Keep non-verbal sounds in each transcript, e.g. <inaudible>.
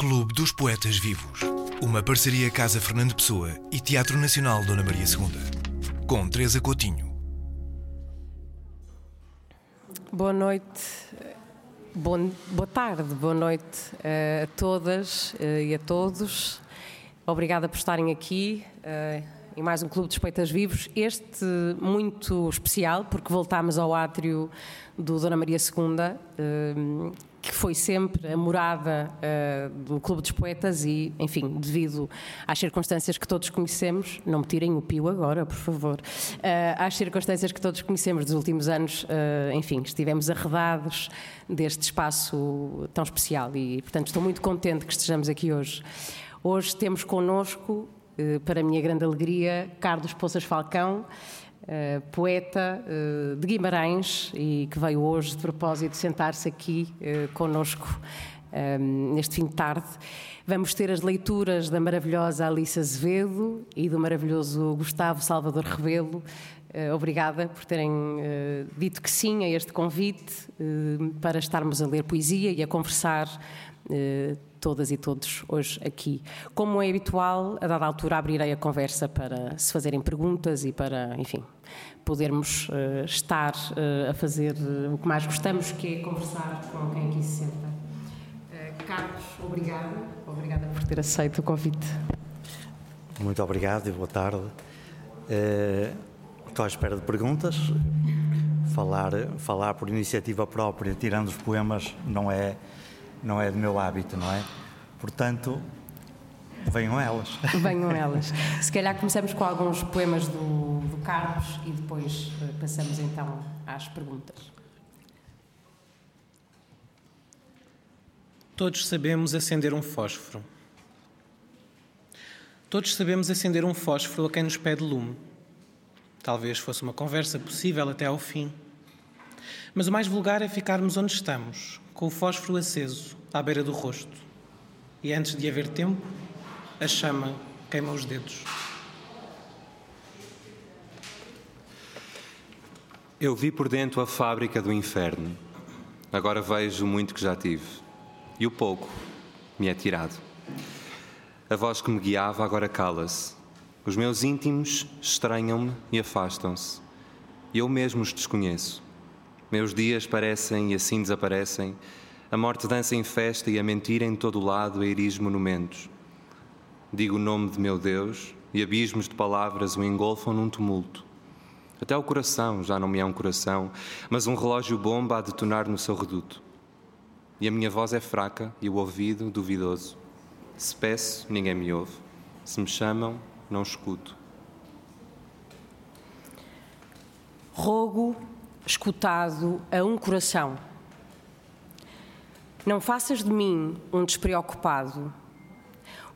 Clube dos Poetas Vivos. Uma parceria Casa Fernando Pessoa e Teatro Nacional Dona Maria II. Com Teresa Coutinho. Boa noite. Bom, boa tarde, boa noite a todas eh, e a todos. Obrigada por estarem aqui eh, em mais um Clube dos Poetas Vivos. Este muito especial, porque voltámos ao átrio do Dona Maria II, que foi sempre a morada uh, do Clube dos Poetas e, enfim, devido às circunstâncias que todos conhecemos, não me tirem o pio agora, por favor, uh, às circunstâncias que todos conhecemos dos últimos anos, uh, enfim, estivemos arredados deste espaço tão especial e, portanto, estou muito contente que estejamos aqui hoje. Hoje temos connosco, para a minha grande alegria, Carlos Poças Falcão, Uh, poeta uh, de Guimarães e que veio hoje de propósito sentar-se aqui uh, conosco neste fim de tarde. Vamos ter as leituras da maravilhosa Alice Azevedo e do maravilhoso Gustavo Salvador Rebelo. obrigada por terem dito que sim a este convite para estarmos a ler poesia e a conversar todas e todos hoje aqui. Como é habitual, a dada altura abrirei a conversa para se fazerem perguntas e para, enfim, podermos uh, estar uh, a fazer uh, o que mais gostamos, que é conversar com quem aqui se senta. Carlos, obrigada. Obrigada por ter aceito o convite. Muito obrigado e boa tarde. estou à espera de perguntas. Falar, falar por iniciativa própria, tirando os poemas, não é não é do meu hábito, não é? Portanto, venham elas. <laughs> Venham <laughs> elas. Se calhar começamos com alguns poemas do, do Carlos e depois eh, passamos então às perguntas. Todos sabemos acender um fósforo. Todos sabemos acender um fósforo a quem nos pede lume. Talvez fosse uma conversa possível até ao fim. Mas o mais vulgar é ficarmos onde estamos, com o fósforo aceso, à beira do rosto. E antes de haver tempo, a chama queima os dedos. Eu vi por dentro a fábrica do inferno. Agora vejo muito que já tive. E o pouco me é tirado. A voz que me guiava agora cala-se. Os meus íntimos estranham-me e afastam-se. Eu mesmo os desconheço. Meus dias parecem e assim desaparecem. A morte dança em festa e a mentira em todo lado erige monumentos. Digo o nome de meu Deus e abismos de palavras o engolfam num tumulto. Até o coração já não me é um coração, mas um relógio bomba a detonar no seu reduto. E a minha voz é fraca e o ouvido duvidoso. Se peço, ninguém me ouve. Se me chamam, não escuto. Rogo escutado a um coração. Não faças de mim um despreocupado.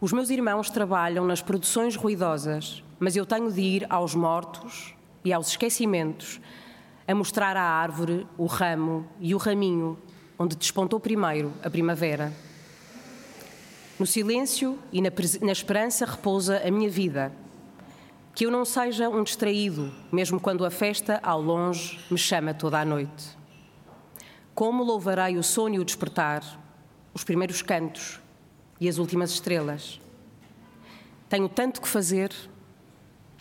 Os meus irmãos trabalham nas produções ruidosas, mas eu tenho de ir aos mortos e aos esquecimentos a mostrar à árvore o ramo e o raminho onde despontou primeiro a primavera. No silêncio e na, na esperança repousa a minha vida que eu não seja um distraído, mesmo quando a festa ao longe me chama toda a noite. Como louvarei o sono e o despertar, os primeiros cantos e as últimas estrelas. Tenho tanto que fazer: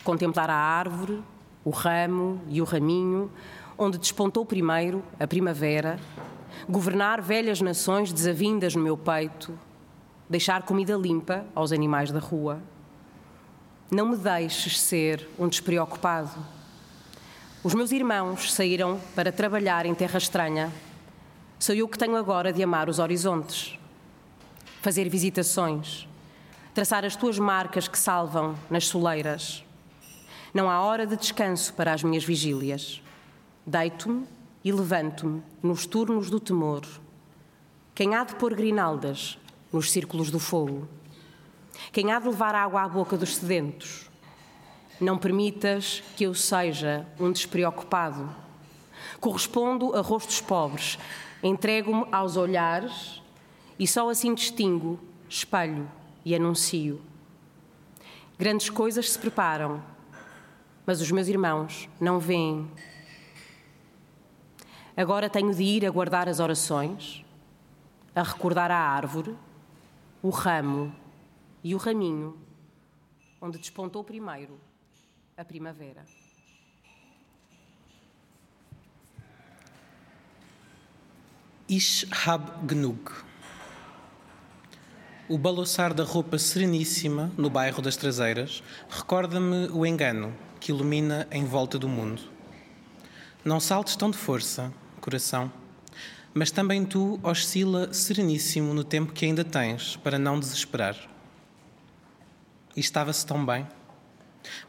contemplar a árvore, o ramo e o raminho, onde despontou primeiro a primavera, governar velhas nações desavindas no meu peito, deixar comida limpa aos animais da rua não me deixes ser um despreocupado. Os meus irmãos saíram para trabalhar em terra estranha. Sou eu que tenho agora de amar os horizontes, fazer visitações, traçar as tuas marcas que salvam nas soleiras. Não há hora de descanso para as minhas vigílias. Deito-me e levanto-me nos turnos do temor. Quem há de pôr grinaldas nos círculos do fogo? Quem há de levar água à boca dos sedentos? Não permitas que eu seja um despreocupado. Correspondo a rostos pobres, entrego-me aos olhares e só assim distingo, espelho e anuncio. Grandes coisas se preparam, mas os meus irmãos não veem. Agora tenho de ir a guardar as orações, a recordar a árvore o ramo e o raminho, onde despontou primeiro a primavera. Ishab Gnug. O balouçar da roupa sereníssima no bairro das Traseiras recorda-me o engano que ilumina em volta do mundo. Não saltes tão de força, coração, mas também tu oscila sereníssimo no tempo que ainda tens para não desesperar. E estava-se tão bem.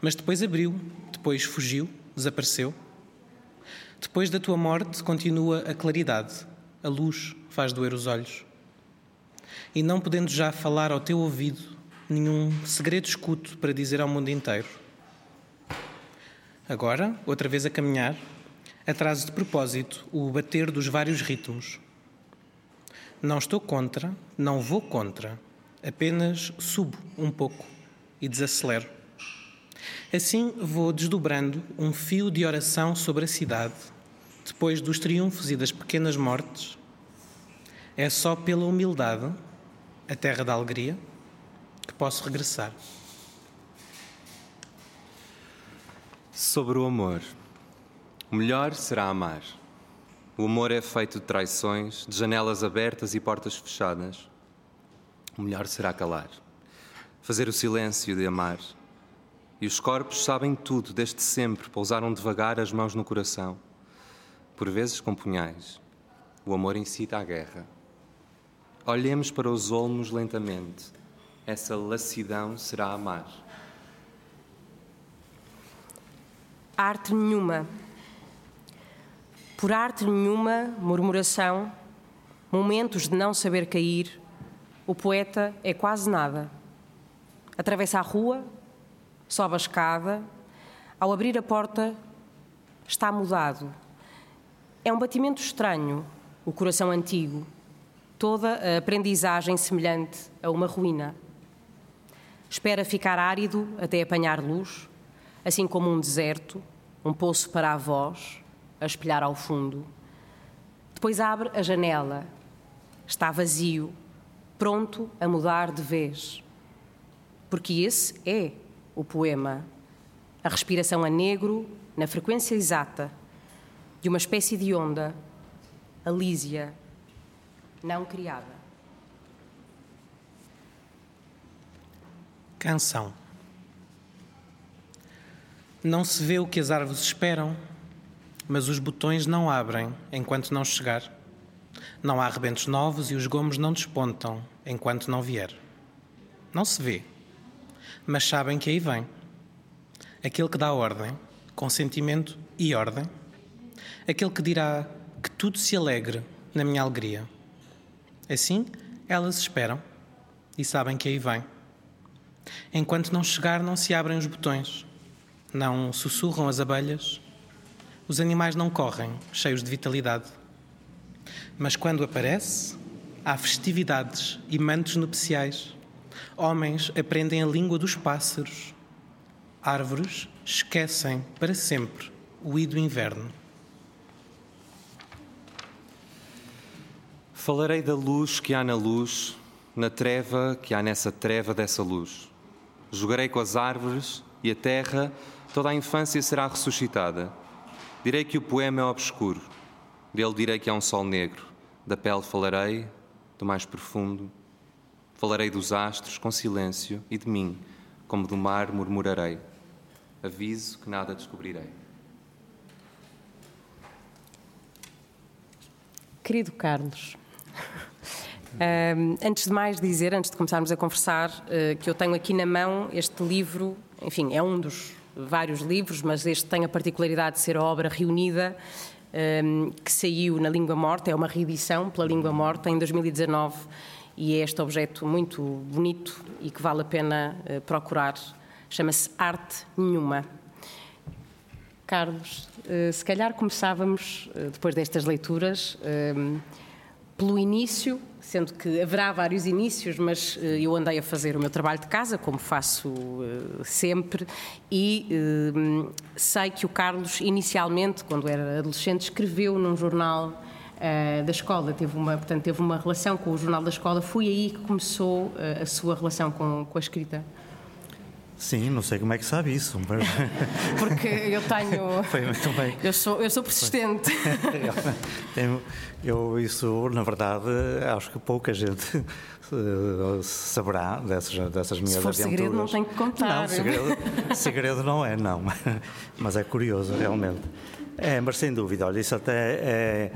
Mas depois abriu, depois fugiu, desapareceu. Depois da tua morte continua a claridade, a luz faz doer os olhos e não podendo já falar ao teu ouvido nenhum segredo escuto para dizer ao mundo inteiro. Agora, outra vez a caminhar, atraso de propósito o bater dos vários ritmos. Não estou contra, não vou contra, apenas subo um pouco e desacelero. Assim vou desdobrando um fio de oração sobre a cidade, depois dos triunfos e das pequenas mortes. É só pela humildade a terra da alegria, que posso regressar. Sobre o amor. O melhor será amar. O amor é feito de traições, de janelas abertas e portas fechadas. O melhor será calar. Fazer o silêncio de amar. E os corpos sabem tudo, desde sempre, pousaram devagar as mãos no coração. Por vezes com punhais. O amor incita à guerra. Olhemos para os olmos lentamente. Essa lassidão será amar. Arte nenhuma. Por arte nenhuma, murmuração, momentos de não saber cair, o poeta é quase nada. Atravessa a rua, sobe a escada, ao abrir a porta, está mudado. É um batimento estranho, o coração antigo toda a aprendizagem semelhante a uma ruína. Espera ficar árido até apanhar luz, assim como um deserto, um poço para a voz, a espelhar ao fundo. Depois abre a janela. Está vazio, pronto a mudar de vez. Porque esse é o poema. A respiração a negro, na frequência exata, de uma espécie de onda, a lísia, não criada. Canção. Não se vê o que as árvores esperam, mas os botões não abrem enquanto não chegar. Não há rebentos novos e os gomos não despontam enquanto não vier. Não se vê, mas sabem que aí vem. Aquele que dá ordem, consentimento e ordem. Aquele que dirá que tudo se alegre na minha alegria. Assim, elas esperam e sabem que aí vem. Enquanto não chegar, não se abrem os botões, não sussurram as abelhas, os animais não correm, cheios de vitalidade. Mas quando aparece, há festividades e mantos nupciais. Homens aprendem a língua dos pássaros. Árvores esquecem para sempre o ido inverno. Falarei da luz que há na luz, na treva que há nessa treva dessa luz. Jogarei com as árvores e a terra, toda a infância será ressuscitada. Direi que o poema é obscuro, dele direi que há um sol negro. Da pele falarei, do mais profundo. Falarei dos astros com silêncio e de mim, como do mar murmurarei. Aviso que nada descobrirei. Querido Carlos, um, <laughs> antes de mais dizer, antes de começarmos a conversar, uh, que eu tenho aqui na mão este livro, enfim, é um dos vários livros, mas este tem a particularidade de ser a obra reunida um, que saiu na Língua Morta, é uma reedição pela Língua Morta em 2019 e é este objeto muito bonito e que vale a pena uh, procurar. Chama-se Arte Nenhuma. Carlos, uh, se calhar começávamos, depois destas leituras, pelo início, sendo que haverá vários inícios, mas eh, eu andei a fazer o meu trabalho de casa, como faço sempre, e sei que o Carlos, inicialmente, quando era adolescente, escreveu num jornal uh, da escola, teve uma, portanto, teve uma relação com o jornal da escola. Foi aí que começou uh, a sua relação com, com a escrita? Sim, não sei como é que sabe isso, mas... <laughs> Porque eu tenho. <laughs> Foi muito bem. Eu sou, eu sou persistente. <laughs> eu, eu, isso, na verdade, acho que pouca gente eh, saberá dessas, dessas minhas Se for aventuras. segredo, não tenho que contar. Não, segredo, segredo não é, não. Mas é curioso, realmente. É, mas sem dúvida, olha, isso até é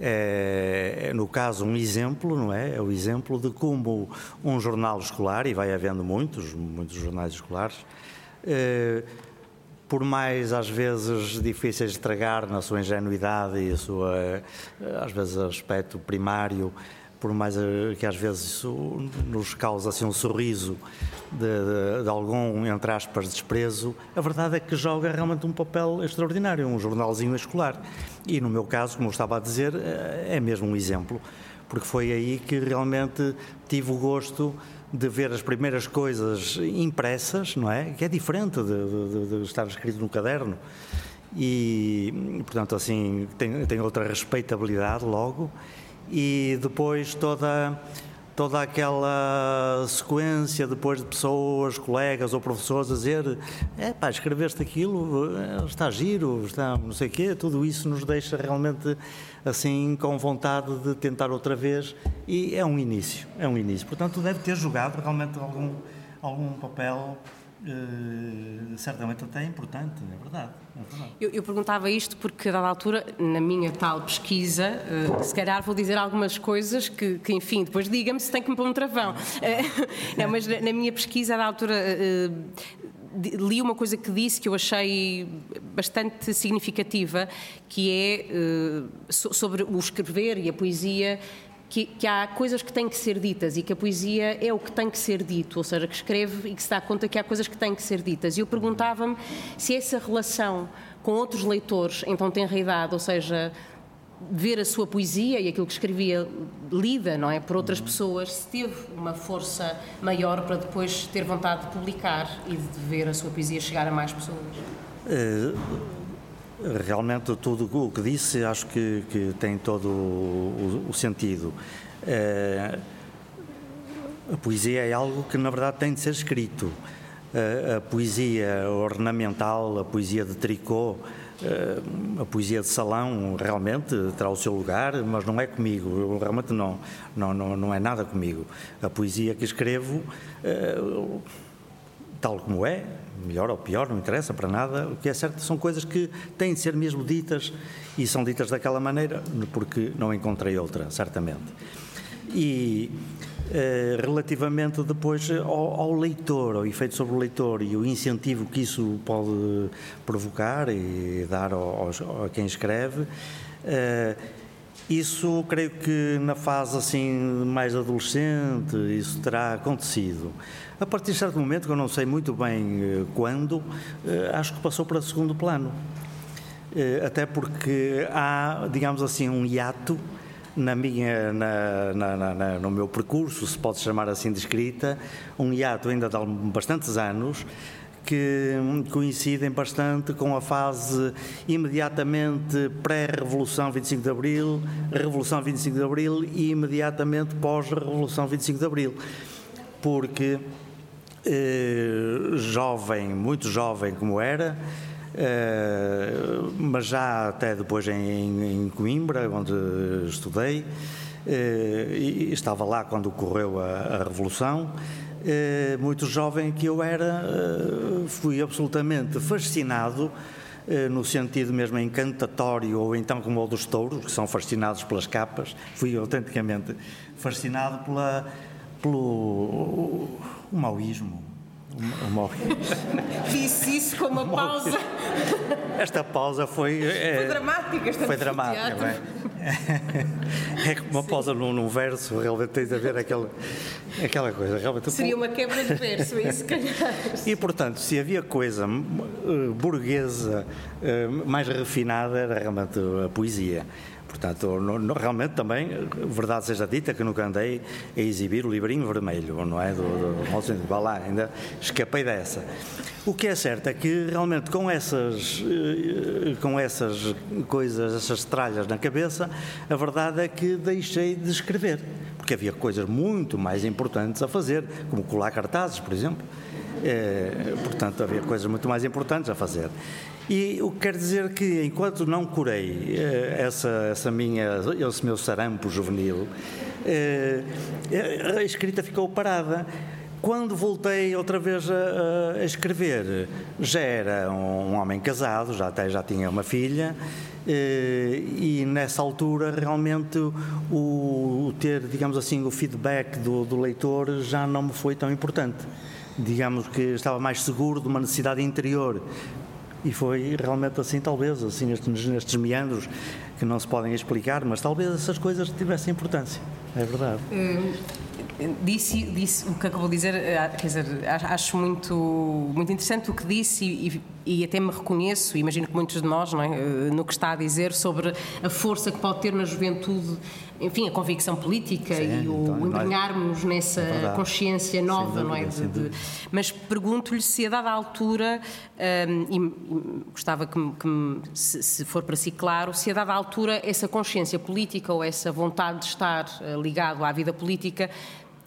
é, no caso, um exemplo, não é? É o exemplo de como um jornal escolar, e vai havendo muitos, muitos jornais escolares, é, por mais às vezes difíceis de tragar na sua ingenuidade e sua, às vezes, aspecto primário, por mais eh, que às vezes isso nos causa assim um sorriso de, de, de, algum, entre aspas, desprezo, a verdade é que joga realmente um papel extraordinário, um jornalzinho escolar. E no meu caso, como eu estava a dizer, eh, é mesmo um exemplo, porque foi aí que realmente tive o gosto de ver as primeiras coisas impressas, não é? Que é diferente de, de estar escrito no caderno. E, portanto, assim, tem, tem outra respeitabilidade logo e depois toda toda aquela sequência depois de pessoas, colegas ou professores a dizer é pá, escreveste aquilo, está giro, está não sei o quê, tudo isso nos deixa realmente assim com vontade de tentar outra vez e é um início, é um início. Portanto, deve ter jogado realmente algum, algum papel Uh, certamente até importante, é verdade. É verdade. Eu, eu, perguntava isto porque, a dada altura, na minha tal pesquisa, uh, se calhar vou dizer algumas coisas que, que enfim, depois diga-me se tem que me pôr um travão. Uh, <laughs> não, mas na, na, minha pesquisa, a dada altura, li uma coisa que disse que eu achei bastante significativa, que é sobre o escrever e a poesia que, que, há coisas que têm que ser ditas e que a poesia é o que tem que ser dito, ou seja, que escreve e que se dá conta que há coisas que têm que ser ditas. E eu perguntava-me se essa relação com outros leitores então tem realidade, ou seja, ver a sua poesia e aquilo que escrevia lida, não é, por outras pessoas, se teve uma força maior para depois ter vontade de publicar e de ver a sua poesia chegar a mais pessoas. Uh Realmente tudo o que disse acho que, que tem todo o, o, sentido. É, a poesia é algo que na verdade tem de ser escrito. A, a poesia ornamental, a poesia de tricô, eh, a poesia de salão realmente terá o seu lugar, mas não é comigo, realmente não, não, não, não é nada comigo. A poesia que escrevo, eh, tal como é, melhor ou pior, não interessa para nada. O que é certo são coisas que têm de ser mesmo ditas e são ditas daquela maneira porque não encontrei outra, certamente. E eh, relativamente depois ao, ao, leitor, ao efeito sobre o leitor e o incentivo que isso pode provocar e dar ao, a quem escreve. Eh, isso creio que na fase assim mais adolescente isso terá acontecido. A partir de certo momento, que eu não sei muito bem eh, quando, eh, acho que passou para segundo plano. Eh, até porque há, digamos assim, um hiato na minha, na, na, na, no meu percurso, se pode chamar assim de escrita, um hiato ainda de bastantes anos, que coincidem bastante com a fase imediatamente pré-Revolução 25 de Abril, Revolução 25 de Abril e imediatamente pós-Revolução 25 de Abril. Porque eh, jovem, muito jovem como era, eh, mas já até depois em, em Coimbra, onde estudei, eh, estava lá quando ocorreu a, a Revolução muito jovem que eu era, eh, fui absolutamente fascinado, eh, no sentido mesmo encantatório, ou então como o dos touros, que são fascinados pelas capas, fui autenticamente fascinado pela, pelo o maoísmo. Maoísmo. <laughs> Disse isso com uma pausa. Esta pausa foi. É, foi dramática, esta Foi dramática, é que uma pausa num, num, verso realmente tem de haver aquela, aquela coisa. Realmente, Seria uma quebra de verso, é isso, calhar. E, portanto, se havia coisa uh, burguesa uh, mais refinada, era realmente a poesia. Portanto, realmente também, verdade seja dita, que nunca andei a exibir o livrinho vermelho, não é? Do, do, do lá, ainda escapei dessa. O que é certo é que realmente com essas, eh, com essas coisas, essas tralhas na cabeça, a verdade é que deixei de escrever, porque havia coisas muito mais importantes a fazer, como colar cartazes, por exemplo. É, portanto, havia coisas muito mais importantes a fazer. E o que quer dizer que, enquanto não curei eh, essa, essa minha, esse meu sarampo juvenil, eh, a escrita ficou parada. Quando voltei outra vez a, a, escrever, já era um, homem casado, já até já tinha uma filha, e nessa altura realmente o, o, ter, digamos assim, o feedback do, do leitor já não me foi tão importante digamos que estava mais seguro de uma necessidade interior e foi realmente assim, talvez, assim, nestes, nestes meandros que não se podem explicar, mas talvez essas coisas tivessem importância. É verdade. Hum, disse, disse o que acabou de dizer, eh, quer dizer, acho muito, muito interessante o que disse e, e, até me reconheço, imagino que muitos de nós, não é, eh, no que está a dizer sobre a força que pode ter na juventude, enfim, a convicção política Sim, e o então, embrenharmos nessa é consciência nova, dúvida, não é? De, de, mas pergunto-lhe se a dada altura, um, e, e, gostava que, que se, se, for para si claro, se a dada altura essa consciência política ou essa vontade de estar uh, ligado à vida política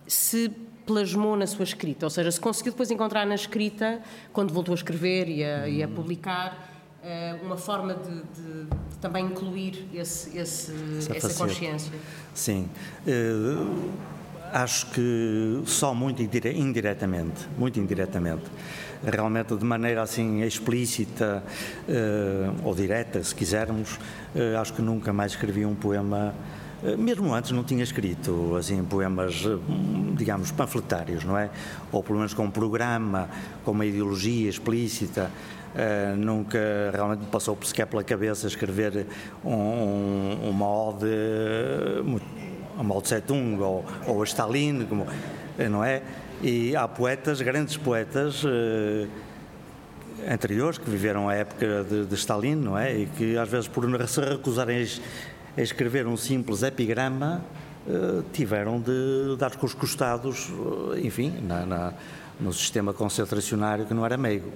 se plasmou na sua escrita, ou seja, se conseguiu depois encontrar na escrita, quando voltou a escrever e a, e a hum. publicar, eh, uma forma de, de, de, também incluir esse, esse, essa consciência. Sim. Uh, acho que só muito indiretamente, muito indiretamente. Realmente de maneira assim explícita uh, ou direta, se quisermos, uh, acho que nunca mais escrevi um poema mesmo antes não tinha escrito assim poemas, eh, digamos, panfletários, não é? Ou pelo menos com um programa, com uma ideologia explícita. Uh, nunca realmente me passou sequer pela cabeça escrever um, uma ode a Mao Tse Tung ou, ou a Stalin, como, não é? E há poetas, grandes poetas uh, anteriores que viveram a época de, de, Stalin, não é? E que às vezes por se recusarem a escrever um simples epigrama, eh, tiveram de dar com os costados, eh, enfim, na, na, no sistema concentracionário que não era meigo.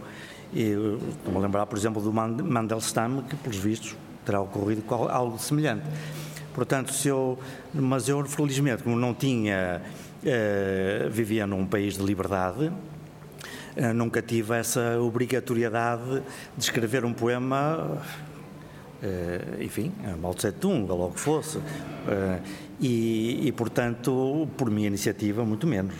E eh, estou-me a lembrar, por exemplo, do Mandelstam, que, pelos vistos, terá ocorrido algo semelhante. Portanto, se eu, mas eu, felizmente, como não tinha, eh, vivia num país de liberdade, eh, nunca tive essa obrigatoriedade de escrever um poema enfim, Mao Tse Tung, ou logo fosse. Uh, e, e, portanto, por minha iniciativa, muito menos.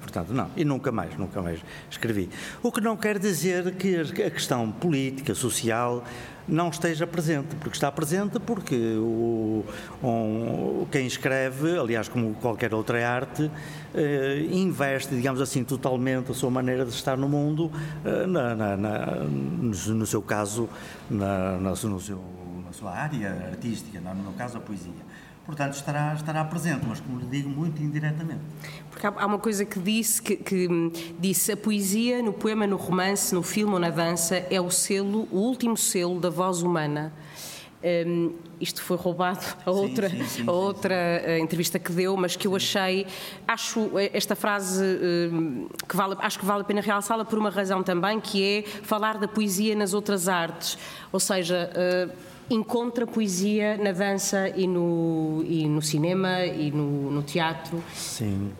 Portanto, não. E nunca mais, nunca mais escrevi. O que não quer dizer que a questão política, social, não esteja presente, porque está presente porque o, um, quem escreve, aliás, como qualquer outra arte, eh, investe, digamos assim, totalmente a sua maneira de estar no mundo, eh, na, na, na, no, seu caso, na, no seu, na sua área artística, no meu caso, a poesia portanto estará, estará presente, mas como lhe digo, muito indiretamente. Porque há uma coisa que disse, que, que, disse a poesia no poema, no romance, no filme ou na dança é o selo, o último selo da voz humana. Um, isto foi roubado a outra, sim, sim, sim, a outra eh, entrevista que deu, mas que eu achei, acho esta frase um, que vale, acho que vale a pena realçá-la por uma razão também, que é falar da poesia nas outras artes, ou seja, uh, encontra poesia na dança e no, e no cinema e no, no teatro. Sim.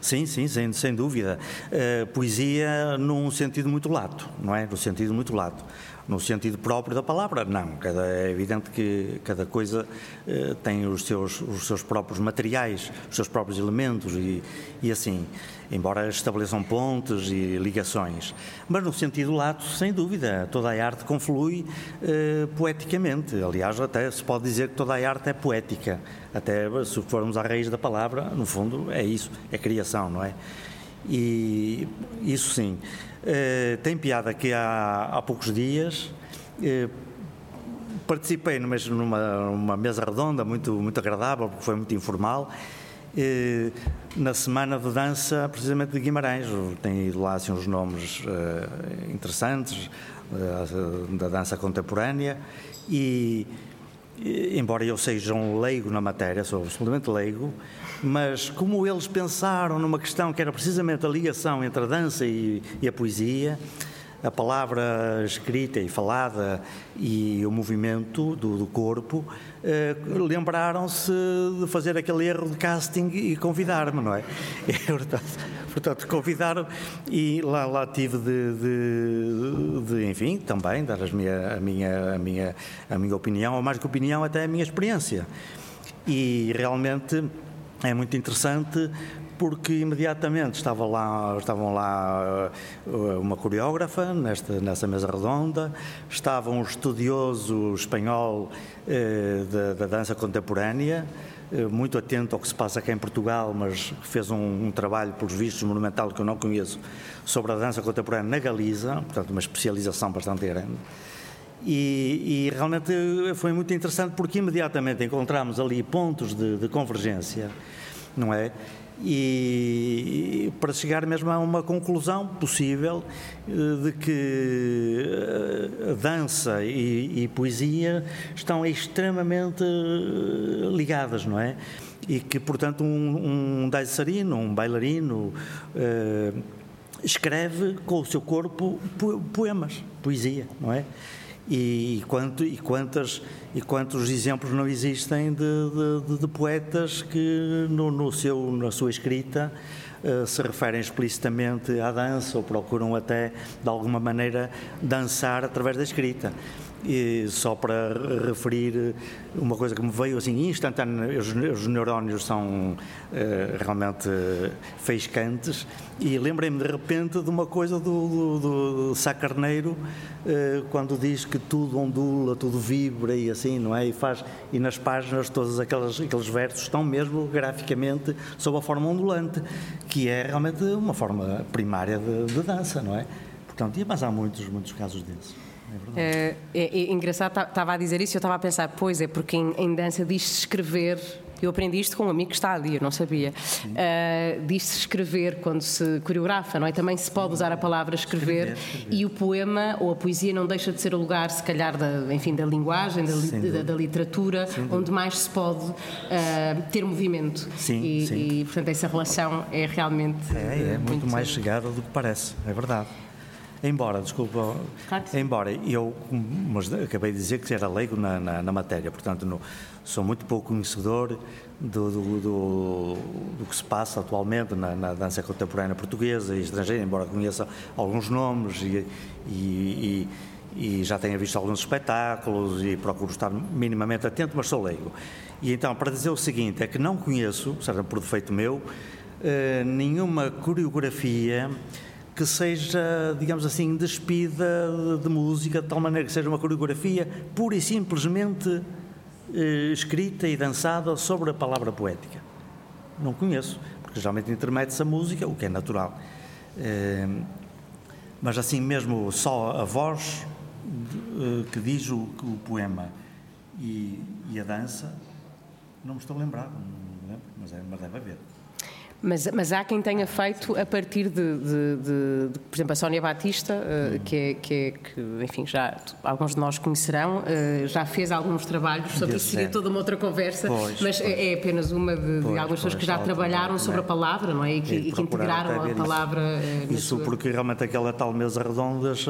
Sim, sim, sem, sem dúvida. Uh, poesia num sentido muito lato, não é? No sentido muito lato no sentido próprio da palavra, não. Cada, é evidente que cada coisa eh, tem os seus, os seus próprios materiais, os seus próprios elementos e, e assim, embora estabeleçam pontes e ligações. Mas no sentido lato, sem dúvida, toda a arte conflui eh, poeticamente. Aliás, até se pode dizer que toda a arte é poética. Até se formos à raiz da palavra, no fundo, é isso, é criação, não é? E isso sim. Uh, tem piada que há, há poucos dias uh, participei numa, numa mesa redonda muito, muito agradável, porque foi muito informal, uh, na semana de dança precisamente de Guimarães. Tem lá assim, uns nomes interessantes da dança contemporânea e embora eu seja um leigo na matéria, sou absolutamente leigo, mas como eles pensaram numa questão que era precisamente a ligação entre a dança e, e a poesia, a palavra escrita e falada e o movimento do, do corpo, eh, lembraram-se de fazer aquele erro de casting e convidar-me, não é? <laughs> Portanto, portanto convidaram e lá, lá tive de, de, de, enfim, também dar minha, a, minha, a, minha, a minha opinião, ou mais que opinião, até a minha experiência. E realmente é muito interessante porque imediatamente estava lá, estavam lá uh, uma coreógrafa nesta, nessa mesa redonda, estava um estudioso espanhol eh, da, da, dança contemporânea, eh, muito atento ao que se passa aqui em Portugal, mas fez um, um trabalho, pelos vistos, monumental que eu não conheço, sobre a dança contemporânea na Galiza, portanto, uma especialização bastante grande. E, e, realmente foi muito interessante porque imediatamente encontramos ali pontos de, de convergência, não é? e para chegar mesmo a uma conclusão possível eh, de que eh, dança e, e poesia estão extremamente eh, ligadas, não é? E que, portanto, um, um dançarino, um bailarino, escreve com o seu corpo poemas, poesia, não é? E, quanto, e, quantas, e quantos exemplos não existem de, de, de poetas que no, no, seu, na sua escrita uh, se referem explicitamente à dança ou procuram até de alguma maneira dançar através da escrita. E só para referir uma coisa que me veio assim instantânea, os, os neurónios são uh, realmente feiscantes, e lembrei-me de repente de uma coisa do, do, do Sá Carneiro, uh, quando diz que tudo ondula, tudo vibra e assim, não é? E, faz, e nas páginas todos aqueles, aqueles versos estão mesmo graficamente sob a forma ondulante, que é realmente uma forma primária de, de dança, não é? Portanto, mas há muitos, muitos casos desses. É, é, é engraçado, estava a dizer isso e eu estava a pensar, pois é, porque em, em dança diz-se escrever eu aprendi isto com um amigo que está ali, eu não sabia. Uh, Diz-se escrever quando se coreografa, não é? Também se pode usar a palavra escrever, escrever, escrever, e o poema ou a poesia não deixa de ser o lugar, se calhar, da, enfim, da linguagem, da, li, da, da literatura, onde mais se pode uh, ter movimento. Sim, e, sim. e, portanto, essa relação é realmente. É, é muito, muito mais chegada do que parece, é verdade. Embora, desculpa, claro embora eu mas acabei de dizer que era leigo na, na, na matéria, portanto no, sou muito pouco conhecedor do, do, do, do, que se passa atualmente na, na, dança contemporânea portuguesa e estrangeira, embora conheça alguns nomes e, e, e, e já tenha visto alguns espetáculos e procuro estar minimamente atento, mas sou leigo. E então, para dizer o seguinte, é que não conheço, seja por defeito meu, eh, nenhuma coreografia que seja, digamos assim, despida de, de música, de tal maneira que seja uma coreografia pura e simplesmente eh, escrita e dançada sobre a palavra poética. Não conheço, porque geralmente intermete-se a música, o que é natural. Eh, mas assim mesmo, só a voz eh, que diz o, o poema e, e, a dança, não me estou a lembrar, não lembro, mas, é, mas deve haver. Mas, mas há quem tenha feito a partir de, de, de, de por exemplo, a Sónia Batista, uh, que, é, que, é, que, enfim, já alguns de nós conhecerão, uh, já fez alguns trabalhos sobre isso, seria toda uma outra conversa, pois, mas pois. É, é apenas uma de, pois, algumas pessoas que já trabalharam sobre a palavra, não é? E que, e que integraram a palavra. Isso, uh, isso sua... porque realmente aquela tal mesa redondas,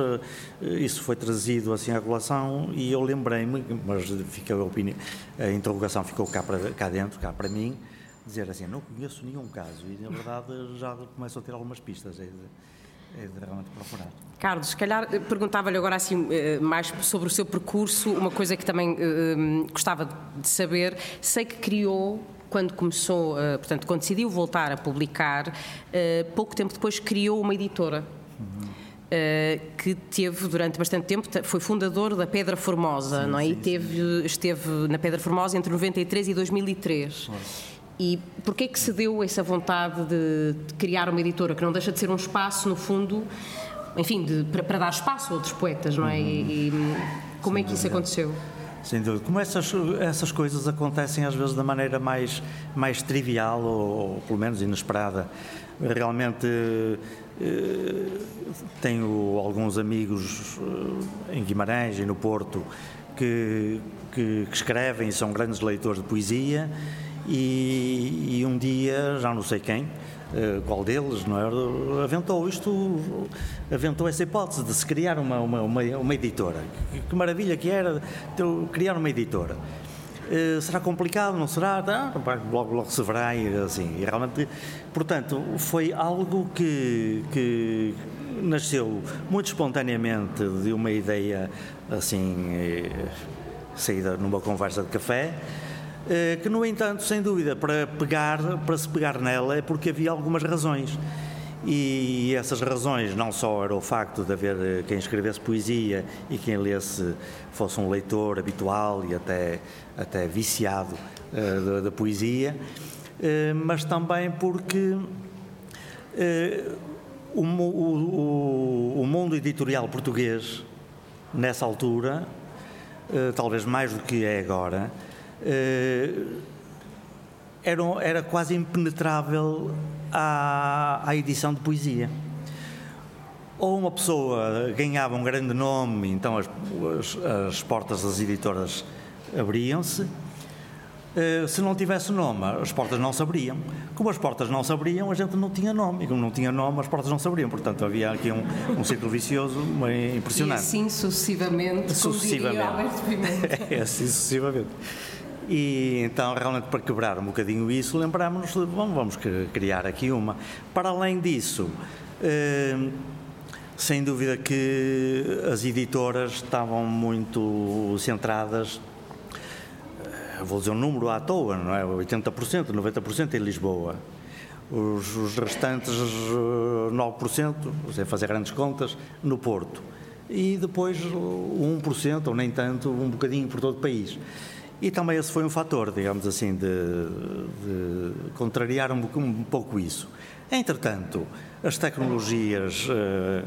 isso foi trazido assim à colação e eu lembrei-me, mas fica a opinião, a interrogação ficou cá, para, cá dentro, cá para mim dizer assim, não conheço nenhum caso e na verdade já começo a ter algumas pistas, é de, é realmente procurar. Carlos, se calhar eh, perguntava-lhe agora assim eh, mais sobre o seu percurso, uma coisa que também uh, gostava de saber, sei que criou quando começou, uh, portanto, quando decidiu voltar a publicar, uh, pouco tempo depois criou uma editora. Uhum. Uh, que teve durante bastante tempo, foi fundador da Pedra Formosa, sim, não é? Sim, e teve, esteve na Pedra Formosa entre 93 e 2003. Pois. E porquê que se deu essa vontade de, de, criar uma editora que não deixa de ser um espaço, no fundo, enfim, de, para, para, dar espaço a outros poetas, não é? E, e como Sem é que isso aconteceu? Sem dúvida. Como essas, essas coisas acontecem às vezes da maneira mais, mais trivial ou, ou pelo menos inesperada. Realmente eh, tenho alguns amigos eh, em Guimarães e no Porto que, que, que escrevem e são grandes leitores de poesia e, e um dia, já não sei quem, Uh, qual deles, não é? Aventou isto, aventou essa hipótese de se criar uma, uma, uma, uma editora. Que, que, maravilha que era criar uma editora. Uh, será complicado, não será? Ah, logo, logo se verá e assim. E realmente, portanto, foi algo que, que nasceu muito espontaneamente de uma ideia assim eh, saída numa conversa de café eh, que no entanto, sem dúvida, para pegar, para se pegar nela é porque havia algumas razões. E essas razões não só era o facto de haver eh, quem escrevesse poesia e quem lesse fosse um leitor habitual e até, até viciado uh, da, poesia, uh, mas também porque uh, o, o, o, mundo editorial português, nessa altura, talvez mais do que é agora, eh, era, era quase impenetrável à, à edição de poesia. Ou uma pessoa ganhava um grande nome, então as, as, as portas das editoras abriam-se. Uh, se não tivesse nome, as portas não se abriam. Como as portas não se abriam, a gente não tinha nome. E como não tinha nome, as portas não se abriam. Portanto, havia aqui um, um círculo vicioso impressionante. E assim sucessivamente, sucessivamente. <laughs> é, assim sucessivamente. E então, realmente, para quebrar um bocadinho isso, lembrámos-nos de, bom, vamos criar aqui uma. Para além disso, eh, sem dúvida que as editoras estavam muito centradas, eh, vou dizer um número à toa, não é? 80%, 90% em Lisboa. Os, os restantes 9%, sem fazer grandes contas, no Porto. E depois 1%, ou nem tanto, um bocadinho por todo o país. E também esse foi um fator, digamos assim, de, de contrariar um, um, pouco isso. Entretanto, as tecnologias uh,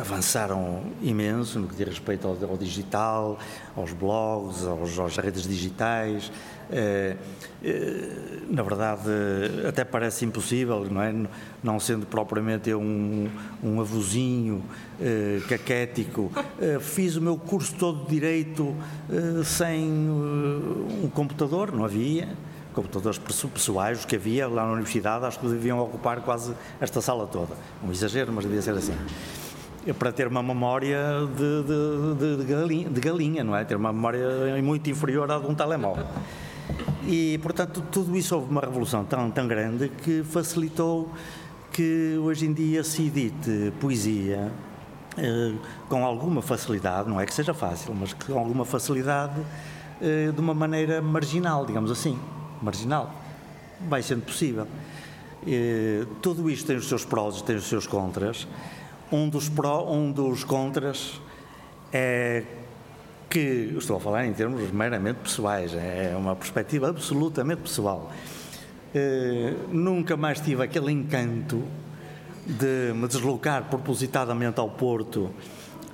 avançaram imenso no que diz respeito ao, ao digital, aos blogs, aos, às redes digitais. Eh, eh, na verdade, até parece impossível, não é? Não sendo propriamente um, um avozinho eh, caquético. fiz o meu curso todo de Direito sem um computador, não havia computadores pessoais, os que havia lá na universidade, acho que deviam ocupar quase esta sala toda. Um exagero, mas devia ser assim para ter uma memória de, de, de, galinha, de, galinha, não é? Ter uma memória muito inferior à de um telemóvel. E, portanto, tudo isso houve uma revolução tão, tão grande que facilitou que hoje em dia se edite poesia eh, com alguma facilidade, não é que seja fácil, mas com alguma facilidade eh, de uma maneira marginal, digamos assim, marginal. Vai sendo possível. Eh, tudo isto tem os seus prós e tem os seus contras. Um dos, pró, um dos contras é que, estou a falar em termos meramente pessoais, é uma perspectiva absolutamente pessoal. Uh, nunca mais tive aquele encanto de me deslocar propositadamente ao Porto,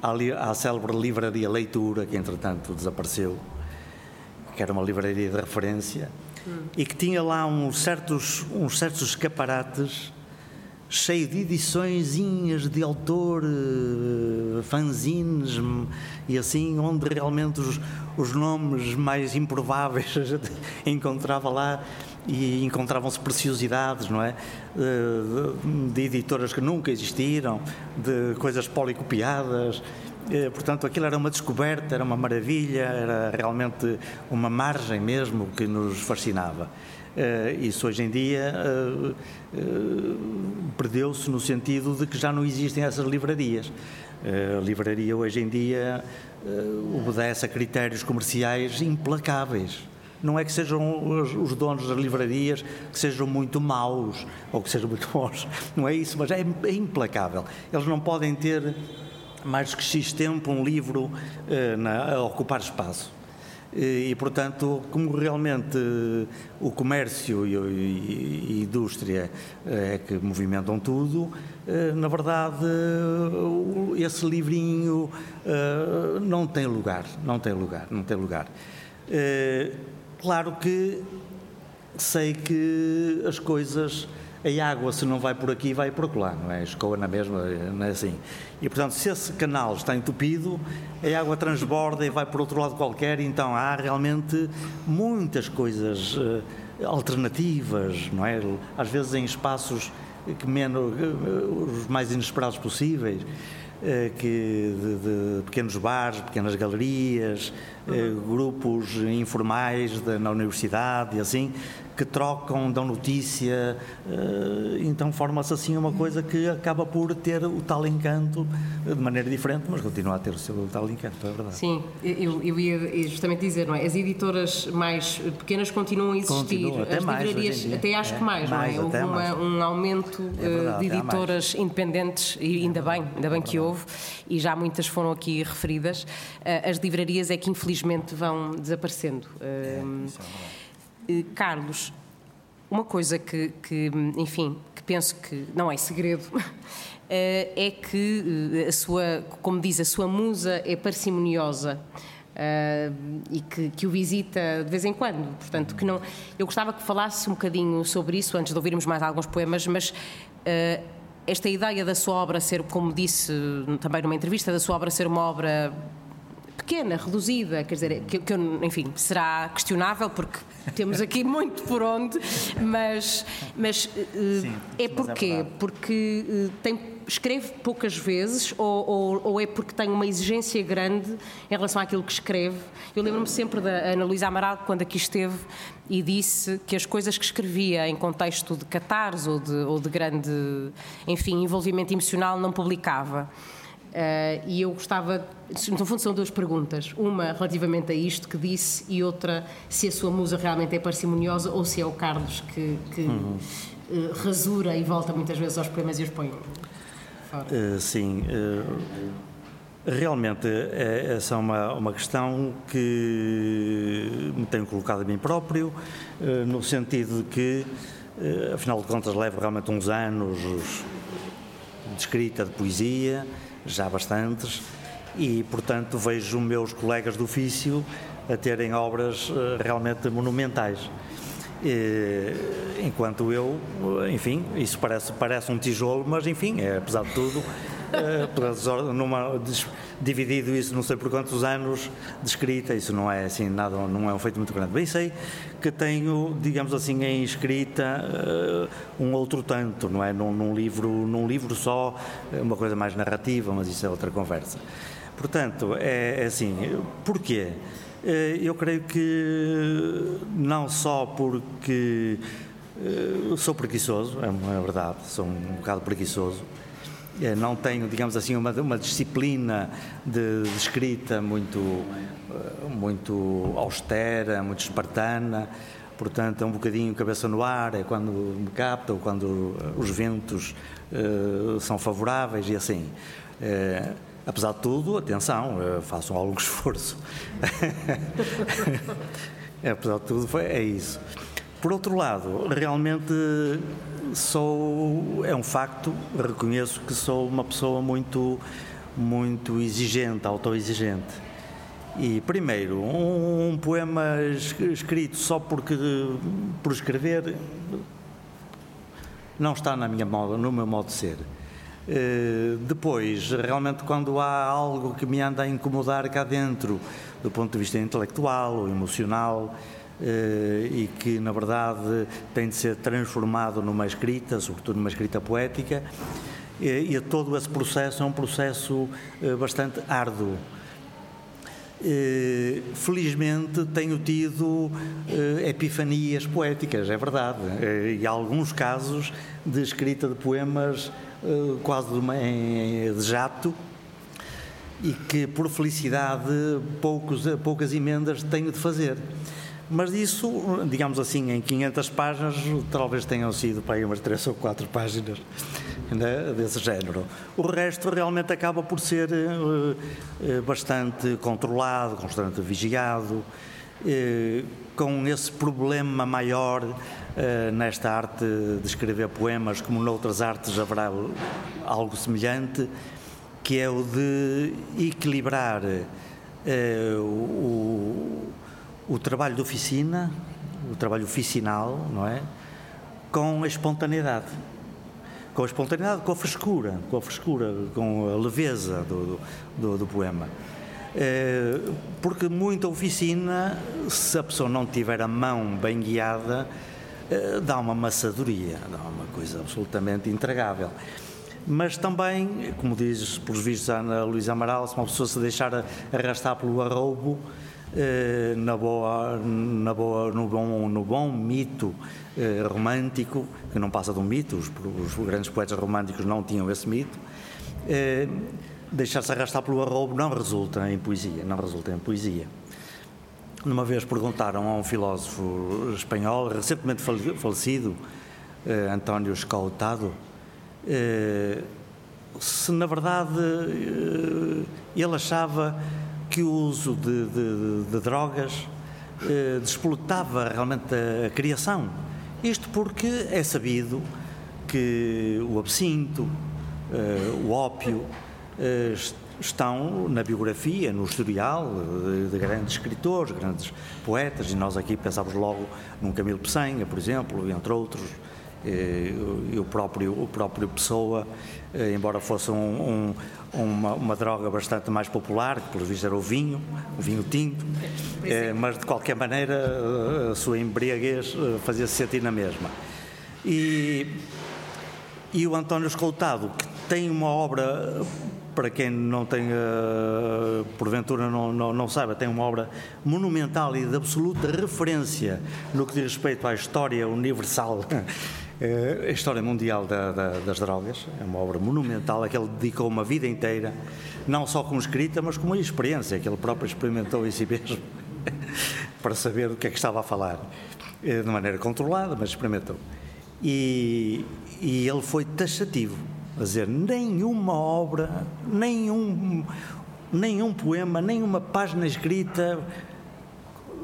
à, à célebre livraria Leitura, que entretanto desapareceu, que era uma livraria de referência, hum. e que tinha lá uns certos, uns certos escaparates cheio de ediçõezinhas de autor, uh, fanzines e assim, onde realmente os, os nomes mais improváveis a <laughs> gente encontrava lá e encontravam-se preciosidades, não é? De, de, editoras que nunca existiram, de coisas policopiadas. Eh, portanto, aquilo era uma descoberta, era uma maravilha, era realmente uma margem mesmo que nos fascinava. Uh, isso hoje em dia uh, uh, perdeu-se no sentido de que já não existem essas livrarias. a livraria hoje em dia obedece a critérios comerciais implacáveis. Não é que sejam os, os, donos das livrarias que sejam muito maus ou que sejam muito <laughs> bons, não é isso, mas é, é implacável. Eles não podem ter mais que X tempo um livro na, a ocupar espaço. E, portanto, como realmente o comércio e a indústria eh, é que movimentam tudo, eh, na verdade, esse livrinho eh, não tem lugar, não tem lugar, não tem lugar. Claro que sei que as coisas a água, se não vai por aqui, vai por lá, não é? Escoa na mesma, não é assim. E, portanto, se esse canal está entupido, a água transborda e vai por outro lado qualquer, então há realmente muitas coisas uh, alternativas, não é? Às vezes em espaços que menos, uh, os mais inesperados possíveis. Eh, que de, de, pequenos bares, pequenas galerias. Grupos informais de, na universidade e assim, que trocam, dão notícia, eh, então forma-se assim uma coisa que acaba por ter o tal encanto de maneira diferente, mas continua a ter o seu tal encanto, é verdade. Sim, eu, eu ia justamente dizer, não é? As editoras mais pequenas continuam a existir, Continua, até as mais, livrarias, até acho é, que mais, mais não é? Houve uma, um aumento é verdade, de editoras independentes, e ainda bem, ainda bem que houve, e já muitas foram aqui referidas. As livrarias é que infelizmente vão desaparecendo. É, é verdade. Eh, Carlos, uma coisa que, que, enfim, que penso que não é segredo, <laughs> eh, é que eh, a sua, como diz, a sua musa é parcimoniosa. E que, que, o visita de vez em quando. Portanto, que não. Eu gostava que falasse um bocadinho sobre isso antes de ouvirmos mais alguns poemas, mas esta ideia da sua obra ser, como disse também numa entrevista, da sua obra ser uma obra pequena, reduzida, quer dizer, que, que, enfim, será questionável porque temos aqui <laughs> muito por onde, mas, mas uh, Sim, é porquê? É porque uh, tem escreve poucas vezes ou, ou, ou, é porque tem uma exigência grande em relação àquilo que escreve? Eu lembro-me sempre da Ana Luísa Amaral, quando aqui esteve, e disse que as coisas que escrevia em contexto de catarse ou de, ou de grande, enfim, envolvimento emocional não publicava. Uh, e eu gostava, no fundo são duas perguntas, uma relativamente a isto que disse e outra se a sua musa realmente é parcimoniosa ou se é o Carlos que, que uhum. uh, rasura e volta muitas vezes aos poemas e os põe fora. Uh, sim, realmente essa é uma, uma questão que me tenho colocado a mim próprio, no sentido de que, afinal de contas, levo realmente uns anos de escrita de poesia, já bastantes, e, portanto, vejo meus colegas do ofício a terem obras eh, realmente monumentais. E, enquanto eu, enfim, isso parece, parece um tijolo, mas enfim, é, apesar de tudo, <laughs> é, numa, dividido isso não sei por quantos anos de escrita, isso não é assim nada, não é um feito muito grande. Bem sei que tenho, digamos assim, em escrita uh, um outro tanto, não é? Num, num, livro, num livro só, uma coisa mais narrativa, mas isso é outra conversa. Portanto, é, é assim, porquê? Eh, eu creio que não só porque eh, sou preguiçoso, é, é verdade, sou um bocado preguiçoso, é, não tenho, digamos assim, uma, uma disciplina de, de, escrita muito, eh, muito austera, muito espartana, portanto é um bocadinho cabeça no ar, é quando me capta ou quando os ventos são favoráveis e assim. Apesar de tudo, atenção, façam algum <laughs> esforço. <laughs> apesar de tudo, é isso. Por outro lado, realmente sou, é um facto, reconheço que sou uma pessoa muito, muito exigente, autoexigente. E, primeiro, um, um poema escrito só porque, por escrever não está na minha moda, no meu modo de ser. Uh, depois, realmente, quando há algo que me anda a incomodar cá dentro, do ponto de vista intelectual ou emocional, e que, na verdade, tem de ser transformado numa escrita, sobretudo numa escrita poética, e todo esse processo é um processo eh, bastante árduo. Felizmente tenho tido epifanias poéticas, é verdade, e alguns casos de escrita de poemas quase de, de jato, e que por felicidade poucos, poucas emendas tenho de fazer. Mas isso, digamos assim, em 500 páginas, talvez tenham sido para aí umas 3 ou 4 páginas né, desse género. O resto realmente acaba por ser uh, bastante controlado, constante vigiado, uh, com esse problema maior nesta arte de escrever poemas, como noutras artes haverá algo semelhante, que é o de equilibrar o o trabalho de oficina, o trabalho oficinal, não é? com a espontaneidade. Com a espontaneidade, com a frescura, com a frescura, com a leveza do, do, do poema. Eh, porque muita oficina, se a pessoa não tiver a mão bem guiada, eh, dá uma maçadoria, dá uma coisa absolutamente intragável. Mas também, como diz, pelos vistos, Ana Luísa Amaral, se uma pessoa se deixar arrastar pelo arroubo, na boa, na boa, no, bom, no bom mito romântico, que não passa de um mito, os, os grandes poetas românticos não tinham esse mito, deixar-se arrastar pelo arrobo não resulta em poesia, não resulta em poesia. Uma vez perguntaram a um filósofo espanhol, recentemente falecido, eh, António Escautado, eh, se na verdade eh, ele achava que o uso de, de, de drogas eh, despolutava realmente a, a criação. Isto porque é sabido que o absinto, eh, o ópio, eh, estão na biografia, no historial de, de, grandes escritores, grandes poetas, e nós aqui pensamos logo num Camilo Peçanha, por exemplo, entre outros, e, e o, próprio, o próprio Pessoa, eh, embora fosse um, um, uma, uma, droga bastante mais popular, que pelos vistos era o vinho, o vinho tinto, <laughs> é, mas de qualquer maneira a sua embriaguez fazia-se sentir na mesma. E, e o António Escoltado, que tem uma obra para quem não tenha, porventura não, não, não saiba, tem uma obra monumental e de absoluta referência no que diz respeito à história universal, eh, <laughs> a história mundial da, da, das drogas. É uma obra monumental a que ele dedicou uma vida inteira, não só como escrita, mas como experiência, que ele próprio experimentou em si mesmo, <laughs> para saber do que é que estava a falar. Eh, de maneira controlada, mas experimentou. E, e ele foi taxativo a dizer, nenhuma obra, nenhum, nenhum poema, nenhuma página escrita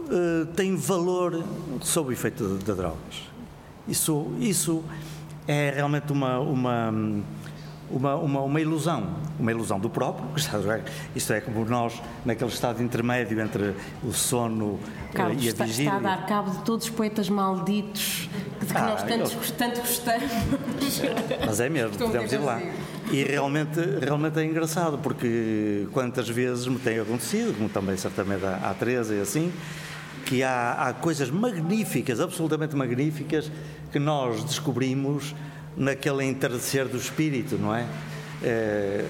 uh, tem valor sob o efeito de drogas. Isso, isso é realmente uma, uma uma, uma, uma, ilusão, uma ilusão do próprio, <laughs> isto é como nós naquele estado intermédio entre o sono eh, Carlos, e a está, vigília. Está a dar cabo de todos os poetas malditos de que ah, nós tanto, eu... tanto gostamos. <laughs> Mas é mesmo, podemos ir lá. E realmente, realmente é engraçado, porque quantas vezes me tem acontecido, como também certamente há, há Teresa e assim, que há, há coisas magníficas, absolutamente magníficas, que nós descobrimos naquele entardecer do espírito, não é? é?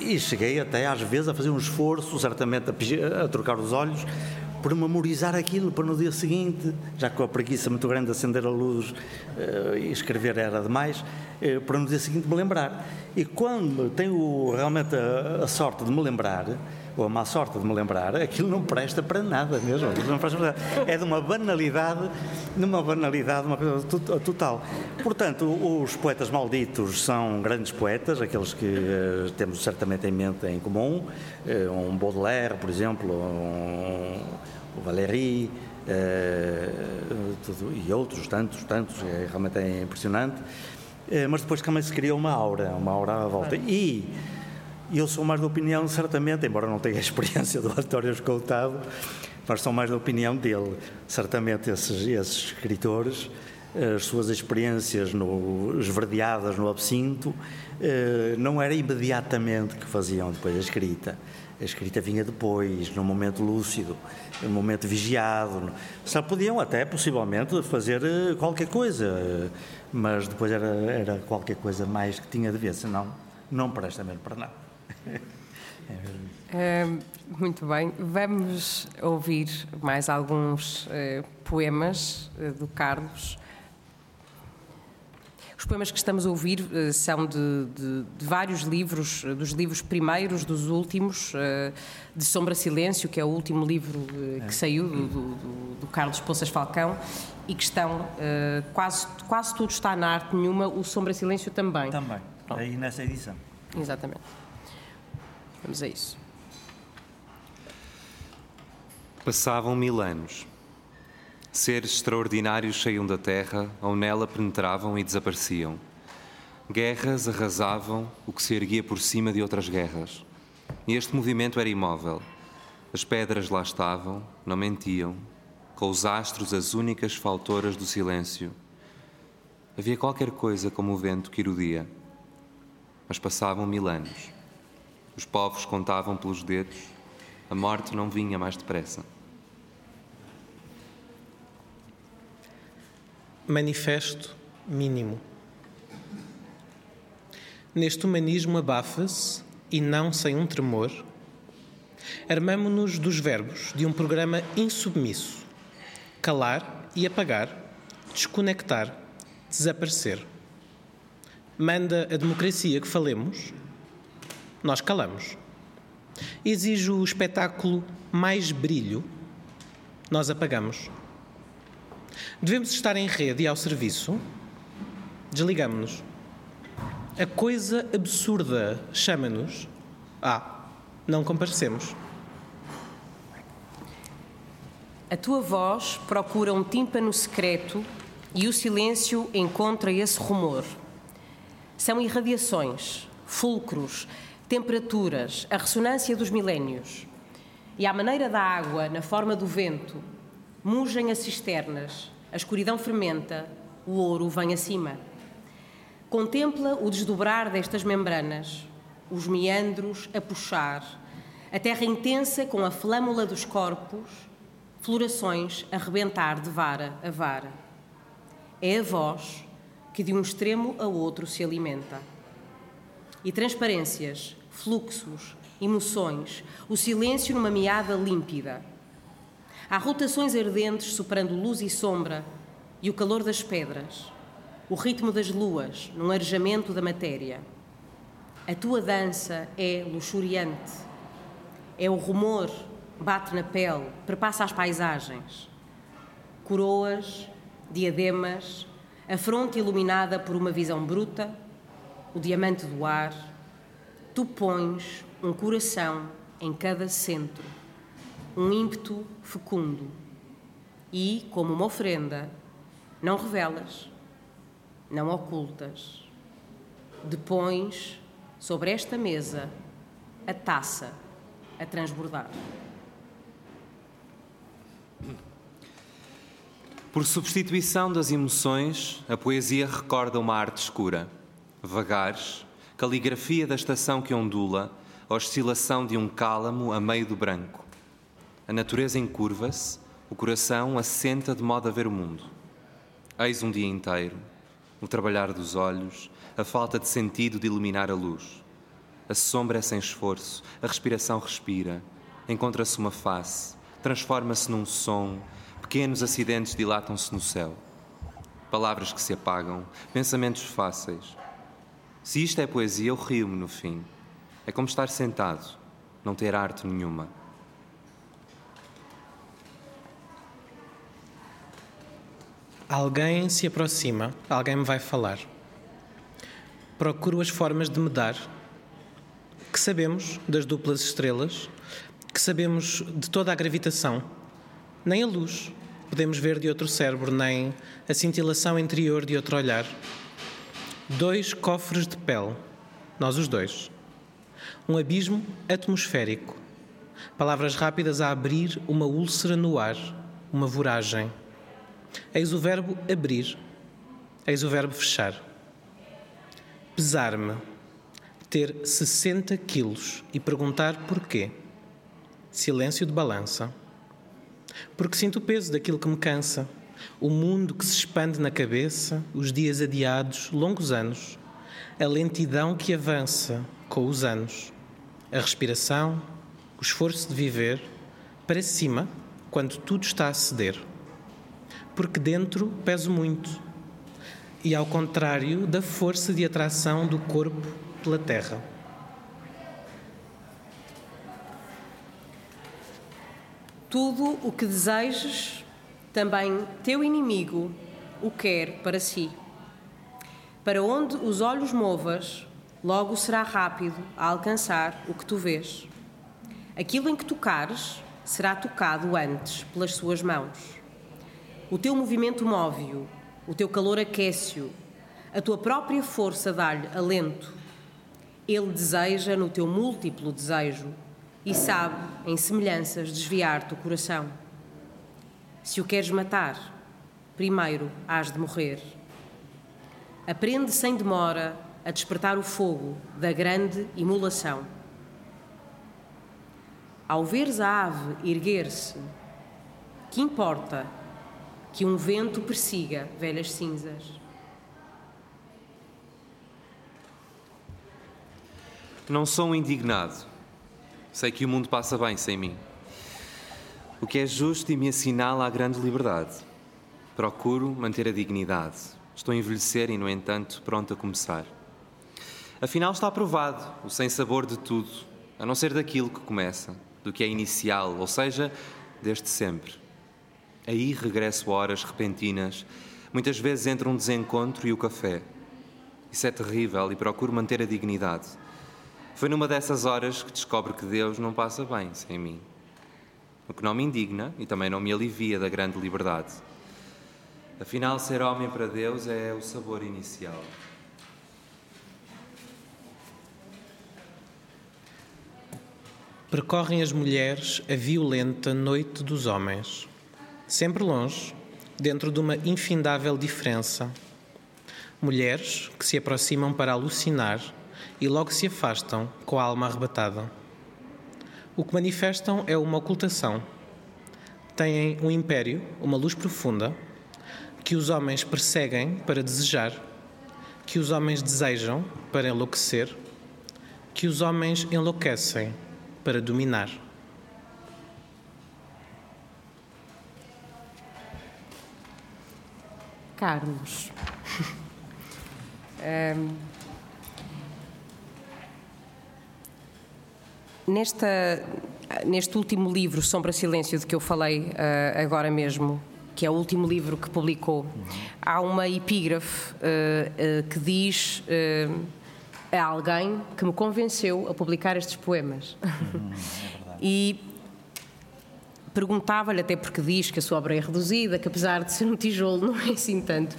e cheguei até às vezes a fazer um esforço, certamente a, a, trocar os olhos, por memorizar aquilo para no dia seguinte, já com a preguiça muito grande de acender a luz uh, e escrever era demais, uh, para no dia seguinte me lembrar. E quando tenho realmente a, a sorte de me lembrar, ou a má sorte de me lembrar, aquilo não presta para nada mesmo. Não presta para nada. É de uma banalidade, de uma banalidade, uma coisa total. Portanto, os poetas malditos são grandes poetas, aqueles que uh, temos certamente em mente em comum, uh, um Baudelaire, por exemplo, um, o Valéry, uh, tudo, e outros tantos, tantos, é, realmente é impressionante. mas depois também se cria uma aura, uma aura à volta. E e eu sou mais da opinião, certamente, embora não tenha a <laughs> experiência do António Escoltado, mas sou mais da opinião dele. Certamente esses, esses escritores, as suas experiências no, esverdeadas no absinto, eh, não era imediatamente que faziam depois a escrita. A escrita vinha depois, num momento lúcido, num momento vigiado. Só podiam até, possivelmente, fazer eh, qualquer coisa, mas depois era, era qualquer coisa mais que tinha de ver, senão não presta mesmo para nada. Uh, muito bem, vamos ouvir mais alguns uh, poemas uh, do Carlos. Os poemas que estamos a ouvir são de, de, de, vários livros, dos livros primeiros, dos últimos, de Sombra Silêncio, que é o último livro que saiu do, do, do, Carlos Poças Falcão, e que estão, quase, quase tudo está na arte nenhuma, o Sombra Silêncio também. Também, Pronto. aí nessa edição. Exatamente. Vamos a isso. Passavam mil anos. Seres extraordinários saíam da terra, ou nela penetravam e desapareciam. Guerras arrasavam o que se erguia por cima de outras guerras. E este movimento era imóvel. As pedras lá estavam, não mentiam, com os astros as únicas faltoras do silêncio. Havia qualquer coisa como o vento que irudia. Mas passavam mil anos. Os povos contavam pelos dedos. A morte não vinha mais depressa. Manifesto mínimo. Neste humanismo abafa-se, e não sem um tremor, armamo-nos dos verbos de um programa insubmisso: calar e apagar, desconectar, desaparecer. Manda a democracia que falemos, nós calamos. Exige o espetáculo mais brilho, nós apagamos. Devemos estar em rede e ao serviço, desligamos-nos. A coisa absurda chama-nos. Ah, não comparecemos. A tua voz procura um tímpano secreto e o silêncio encontra esse rumor. São irradiações, fulcros, temperaturas, a ressonância dos milénios. E à maneira da água, na forma do vento, mugem as cisternas, a escuridão fermenta, o ouro vem acima. Contempla o desdobrar destas membranas, os meandros a puxar, a terra intensa com a flâmula dos corpos, florações a rebentar de vara a vara. É a voz que de um extremo a outro se alimenta. E transparências, fluxos, emoções, o silêncio numa meada límpida. Há rotações ardentes soprando luz e sombra e o calor das pedras o ritmo das luas num arejamento da matéria. A tua dança é luxuriante. É o rumor, bate na pele, perpassa as paisagens. Coroas, diademas, a fronte iluminada por uma visão bruta, o diamante do ar. Tu pões um coração em cada centro, um ímpeto fecundo. E, como uma ofrenda, não revelas não ocultas. Depões sobre esta mesa a taça a transbordar. Por substituição das emoções, a poesia recorda uma arte escura, vagares, caligrafia da estação que ondula, a oscilação de um cálamo a meio do branco. A natureza encurva-se, o coração assenta de modo a ver o mundo. Eis um dia inteiro, o trabalhar dos olhos, a falta de sentido de iluminar a luz. A sombra é sem esforço, a respiração respira, encontra-se uma face, transforma-se num som, pequenos acidentes dilatam-se no céu. Palavras que se apagam, pensamentos fáceis. Se isto é poesia, eu rio-me no fim. É como estar sentado, não ter arte nenhuma. Alguém se aproxima, alguém me vai falar. Procuro as formas de me dar. Que sabemos das duplas estrelas, que sabemos de toda a gravitação. Nem a luz podemos ver de outro cérebro, nem a cintilação interior de outro olhar. Dois cofres de pele, nós os dois. Um abismo atmosférico. Palavras rápidas a abrir uma úlcera no ar, uma voragem. Eis o verbo abrir, eis o verbo fechar. Pesar-me, ter 60 quilos e perguntar porquê. Silêncio de balança. Porque sinto o peso daquilo que me cansa, o mundo que se expande na cabeça, os dias adiados, longos anos, a lentidão que avança com os anos, a respiração, o esforço de viver, para cima, quando tudo está a ceder porque dentro peso muito. E ao contrário da força de atração do corpo pela terra. Tudo o que desejes, também teu inimigo o quer para si. Para onde os olhos movas, logo será rápido a alcançar o que tu vês. Aquilo em que tocares será tocado antes pelas suas mãos. O teu movimento move-o, o teu calor aquece-o, a tua própria força dá-lhe alento. Ele deseja no teu múltiplo desejo e sabe, em semelhanças, desviar-te o coração. Se o queres matar, primeiro hás de morrer. aprende sem demora a despertar o fogo da grande imolação. Ao veres a ave erguer-se, que importa que um vento persiga velhas cinzas? Não sou indignado. Sei que o mundo passa bem sem mim. O que é justo e me assinala a grande liberdade. Procuro manter a dignidade. Estou a envelhecer e, no entanto, pronto a começar. Afinal, está provado o sem-sabor de tudo, a não ser daquilo que começa, do que é inicial, ou seja, desde sempre. Aí regresso a horas repentinas, muitas vezes entre um desencontro e o café. Isso é terrível e procuro manter a dignidade. Foi numa dessas horas que descobre que Deus não passa bem sem mim. O que não me indigna e também não me alivia da grande liberdade. Afinal, ser homem para Deus é o sabor inicial. Percorrem as mulheres a violenta noite dos homens, sempre longe, dentro de uma infindável diferença. Mulheres que se aproximam para alucinar e logo se afastam com a alma arrebatada. O que manifestam é uma ocultação. Têm um império, uma luz profunda, que os homens perseguem para desejar, que os homens desejam para enlouquecer, que os homens enlouquecem para dominar. Carlos. <laughs> um, nesta, neste último livro, Sombra Silêncio, de que eu falei uh, agora mesmo, que é o último livro que publicou, há uma epígrafe uh, uh, que diz a alguém que me convenceu a publicar estes poemas. Uhum, é e perguntava-lhe, até porque diz que a sua obra é reduzida, que apesar de ser um tijolo, <laughs> não é assim tanto.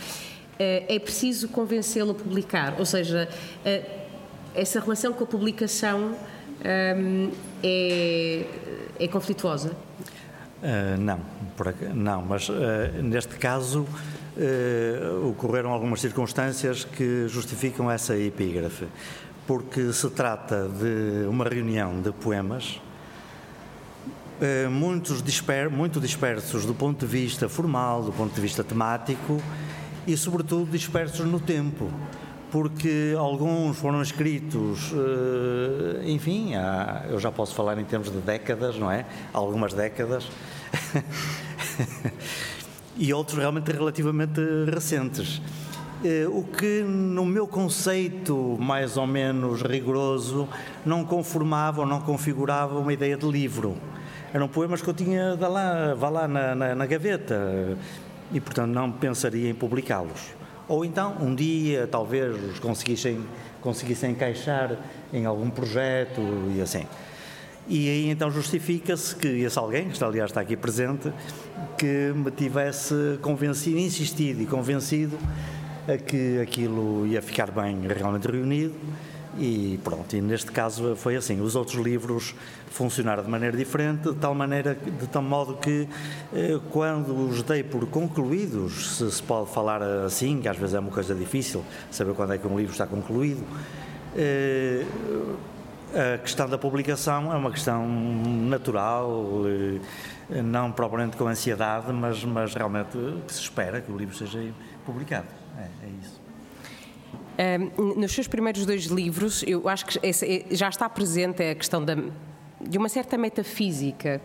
É preciso convencê-lo a publicar, ou seja, essa relação com a publicação um, é, é conflituosa? Uh, não, por, não, mas uh, neste caso uh, ocorreram algumas circunstâncias que justificam essa epígrafe, porque se trata de uma reunião de poemas muitos disper, muito dispersos do ponto de vista formal, do ponto de vista temático e, sobretudo, dispersos no tempo porque alguns foram escritos, eh, enfim, há, eu já posso falar em termos de décadas, não é? Algumas décadas. <laughs> e outros realmente relativamente recentes. Eh, o que, no meu conceito mais ou menos rigoroso, não conformava ou não configurava uma ideia de livro. Eram poemas que eu tinha lá, vá lá na, na, na gaveta e, portanto, não pensaria em publicá-los. Ou então, um dia, talvez os conseguissem, conseguissem encaixar em algum projeto e assim. E aí então justifica-se que esse alguém, que está, aliás está aqui presente, que me tivesse convencido, insistido e convencido a que aquilo ia ficar bem realmente reunido e pronto, e neste caso foi assim. Os outros livros funcionaram de maneira diferente, de tal maneira, de tal modo que eh, quando os dei por concluídos, se se pode falar assim, que às vezes é uma coisa difícil saber quando é que um livro está concluído, eh, a questão da publicação é uma questão natural, eh, não propriamente com ansiedade, mas, mas realmente que se espera que o livro seja publicado. É, é isso. Um, nos seus primeiros dois livros, eu acho que essa, é, já está presente a questão da, de uma certa metafísica,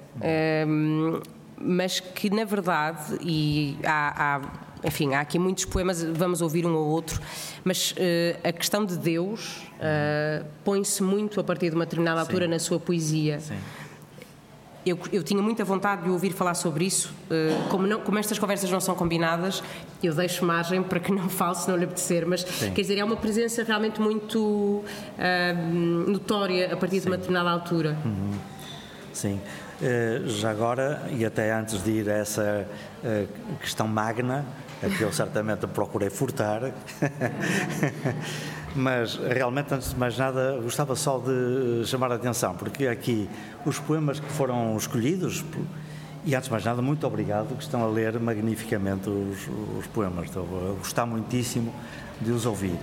um, mas que na verdade, e há, há, enfim, há aqui muitos poemas, vamos ouvir um ou outro, mas uh, a questão de Deus uh, põe-se muito a partir de uma determinada altura Sim. na sua poesia. Sim. Eu, eu, tinha muita vontade de ouvir falar sobre isso. Uh, como, não, como, estas conversas não são combinadas, eu deixo margem para que não <laughs> fale se não lhe apetecer. Mas, Sim. quer dizer, é uma presença realmente muito uh, notória a partir Sim. de uma determinada altura. Uhum. Sim. Uh, já agora, e até antes de ir a essa questão magna, a que eu certamente procurei furtar. <laughs> Mas realmente, antes de mais nada, gostava só de chamar a atenção, porque aqui os poemas que foram escolhidos E antes de mais nada, muito obrigado que estão a ler magnificamente os, os poemas. Estou a gostar muitíssimo de os ouvir.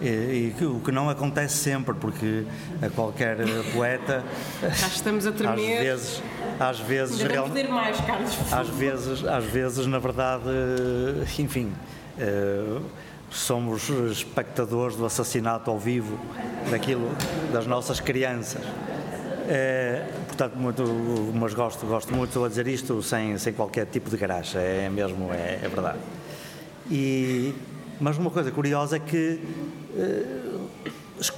E, e, o que não acontece sempre, porque a qualquer poeta. Já estamos a tremer. Às vezes. Às vezes, Ainda real, poder mais, Carlos. Às vezes, às vezes, na verdade, enfim. Uh, somos espectadores do assassinato ao vivo daquilo das nossas crianças. É, portanto, muito, mas gosto, gosto muito de dizer isto sem, sem qualquer tipo de graxa, é mesmo, é, é verdade. E, mas uma coisa curiosa é que é,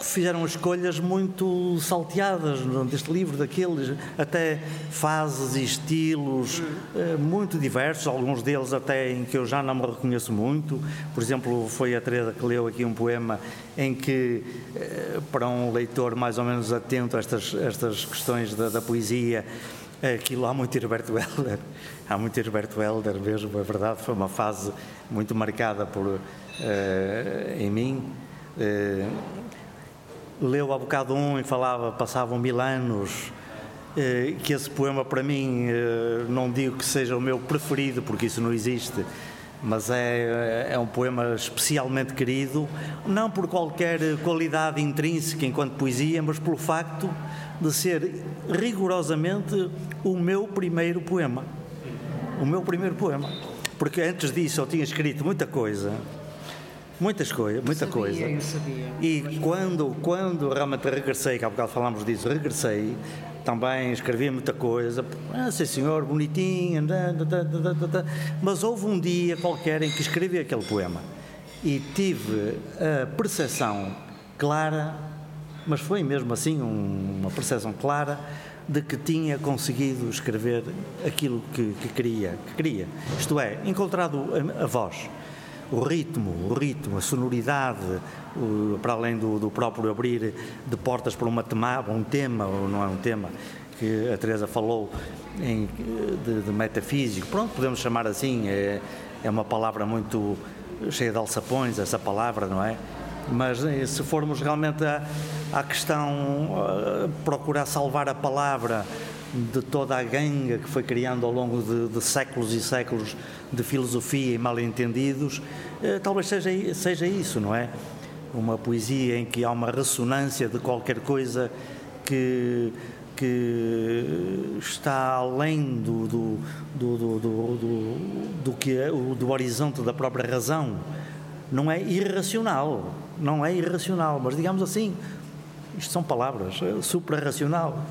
fizeram escolhas muito salteadas deste livro, daqueles, até fases e estilos eh, muito diversos, alguns deles até em que eu já não me reconheço muito. Por exemplo, foi a Teresa que leu aqui um poema em que, eh, para um leitor mais ou menos atento a estas, estas questões da, da poesia, aquilo há muito Herberto Helder, há muito Herberto Helder mesmo, é verdade, foi uma fase muito marcada por, em mim. Uh, leu há bocado um e falava, passavam mil anos, eh, que esse poema para mim, eh, não digo que seja o meu preferido, porque isso não existe, mas é, é um poema especialmente querido, não por qualquer qualidade intrínseca enquanto poesia, mas pelo facto de ser rigorosamente o meu primeiro poema. O meu primeiro poema. Porque antes disso eu tinha escrito muita coisa, Muitas coisas, muita sabia, coisa. Eu sabia. E quando, quando realmente regressei, que há bocado falámos disso, regressei, também escrevi muita coisa, ah, sim senhor, bonitinho, mas houve um dia qualquer em que escrevi aquele poema e tive a percepção clara, mas foi mesmo assim um, uma percepção clara de que tinha conseguido escrever aquilo que, que queria, que queria. Isto é, encontrado a, a voz o ritmo, o ritmo, a sonoridade, para além do, do, próprio abrir de portas para uma tema, um tema, ou não é um tema, que a Teresa falou em, de, de, metafísico, pronto, podemos chamar assim, é, é uma palavra muito cheia de alçapões, essa palavra, não é? Mas eh, se formos realmente à, à questão, uh, procurar salvar a palavra de toda a ganga que foi criando ao longo de, de séculos e séculos de filosofia e mal-entendidos, eh, talvez seja, seja isso, não é? Uma poesia em que há uma ressonância de qualquer coisa que, que está além do, do, do, do, do, que é, do horizonte da própria razão. Não é irracional, não é irracional, mas digamos assim, isto são palavras, é suprarracional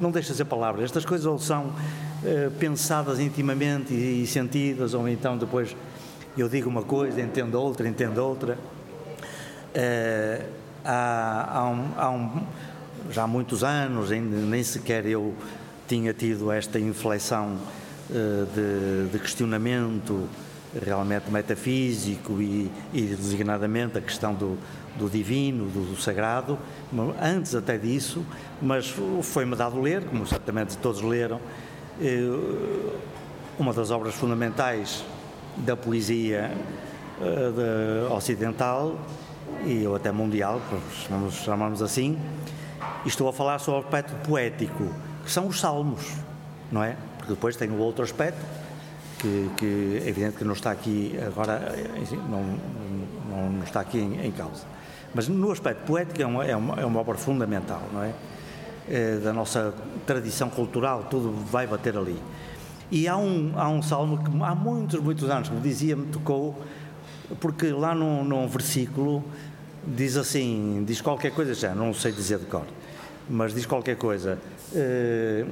não deixa de ser palavras. Estas coisas ou são uh, pensadas intimamente e, e, sentidas, ou então depois eu digo uma coisa, entendo outra, entendo outra. Uh, há, há, um, há um, já há muitos anos, nem sequer eu tinha tido esta inflexão uh, de, de, questionamento realmente metafísico e, e designadamente a questão do, do divino, do, do, sagrado, antes até disso, mas foi-me dado ler, como certamente todos leram, eh, uma das obras fundamentais da poesia eh, ocidental e ou até mundial, vamos chamarmos assim, estou a falar sobre o aspecto poético, que são os salmos, não é? Porque depois tem o outro aspecto, que, que é evidente que não está aqui agora, não, não, não está aqui em, em causa. Mas no aspecto poético é uma, é uma, é uma obra fundamental, não é? é? Da nossa tradição cultural, tudo vai bater ali. E há um, há um salmo que há muitos, muitos anos, como dizia, me tocou, porque lá num, num versículo diz assim, diz qualquer coisa, já não sei dizer de cor, mas diz qualquer coisa. Eh,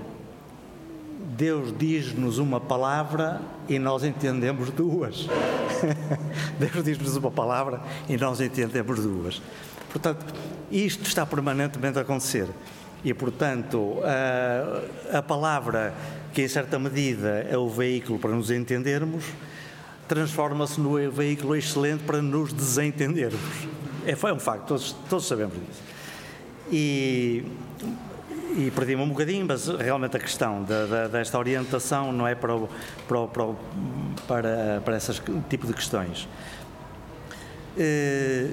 Deus diz-nos uma palavra e nós entendemos duas. <laughs> Deus diz-nos uma palavra e nós entendemos duas. Portanto, isto está permanentemente a acontecer. E, portanto, a, a palavra, que em certa medida é o veículo para nos entendermos, transforma-se no veículo excelente para nos desentendermos. É, foi um facto, todos, todos sabemos disso. E e perdi-me um bocadinho, mas realmente a questão da, da, desta orientação não é para, o, para, o, para, para, esse tipo de questões. Eh,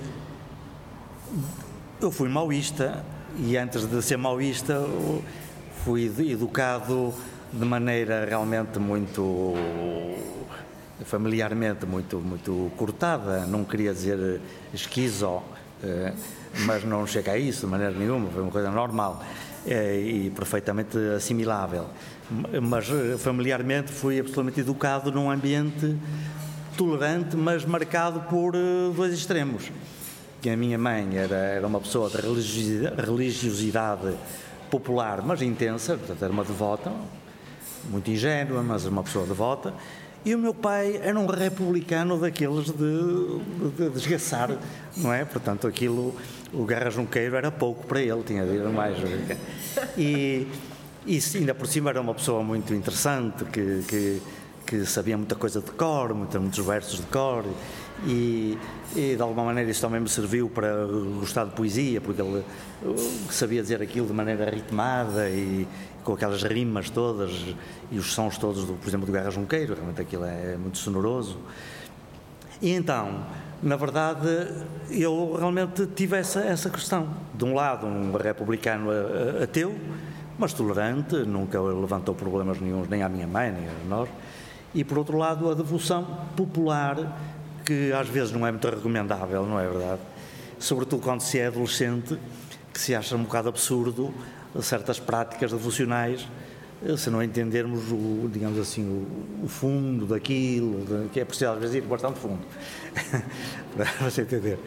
eu fui maoísta e antes de ser maoísta fui educado de maneira realmente muito familiarmente muito muito cortada, não queria dizer esquizo, eh, mas não chega a isso de maneira nenhuma, foi uma coisa normal e perfeitamente assimilável. Mas eh, familiarmente fui absolutamente educado num ambiente tolerante, mas marcado por dois extremos. Que a minha mãe era, era uma pessoa de religiosidade popular, mas intensa, portanto era uma devota, muito ingênua, mas uma pessoa devota. E o meu pai era um republicano daqueles de, de, de desgaçar, não é? Portanto, aquilo, o Garra Junqueiro era pouco para ele, tinha de ir mais. E, e ainda por cima era uma pessoa muito interessante, que, que, que sabia muita coisa de cor, muitos versos de cor. E, e, de alguma maneira isso também me serviu para gostar de poesia, porque ele sabia dizer aquilo de maneira ritmada e, com aquelas rimas todas e os sons todos, do, por exemplo, do Guerra Junqueiro, realmente aquilo é muito sonoroso. E então, na verdade, eu realmente tive essa, essa questão. De um lado, um republicano ateu, mas tolerante, nunca levantou problemas nenhums nem à minha mãe, nem a nós. E, por outro lado, a devoção popular, que às vezes não é muito recomendável, não é verdade? Sobretudo quando se é adolescente, que se acha um bocado absurdo certas práticas devocionais eh, se não entendermos o, digamos assim, o, o fundo daquilo, que é preciso às vezes ir bastante fundo, <laughs> para você entender.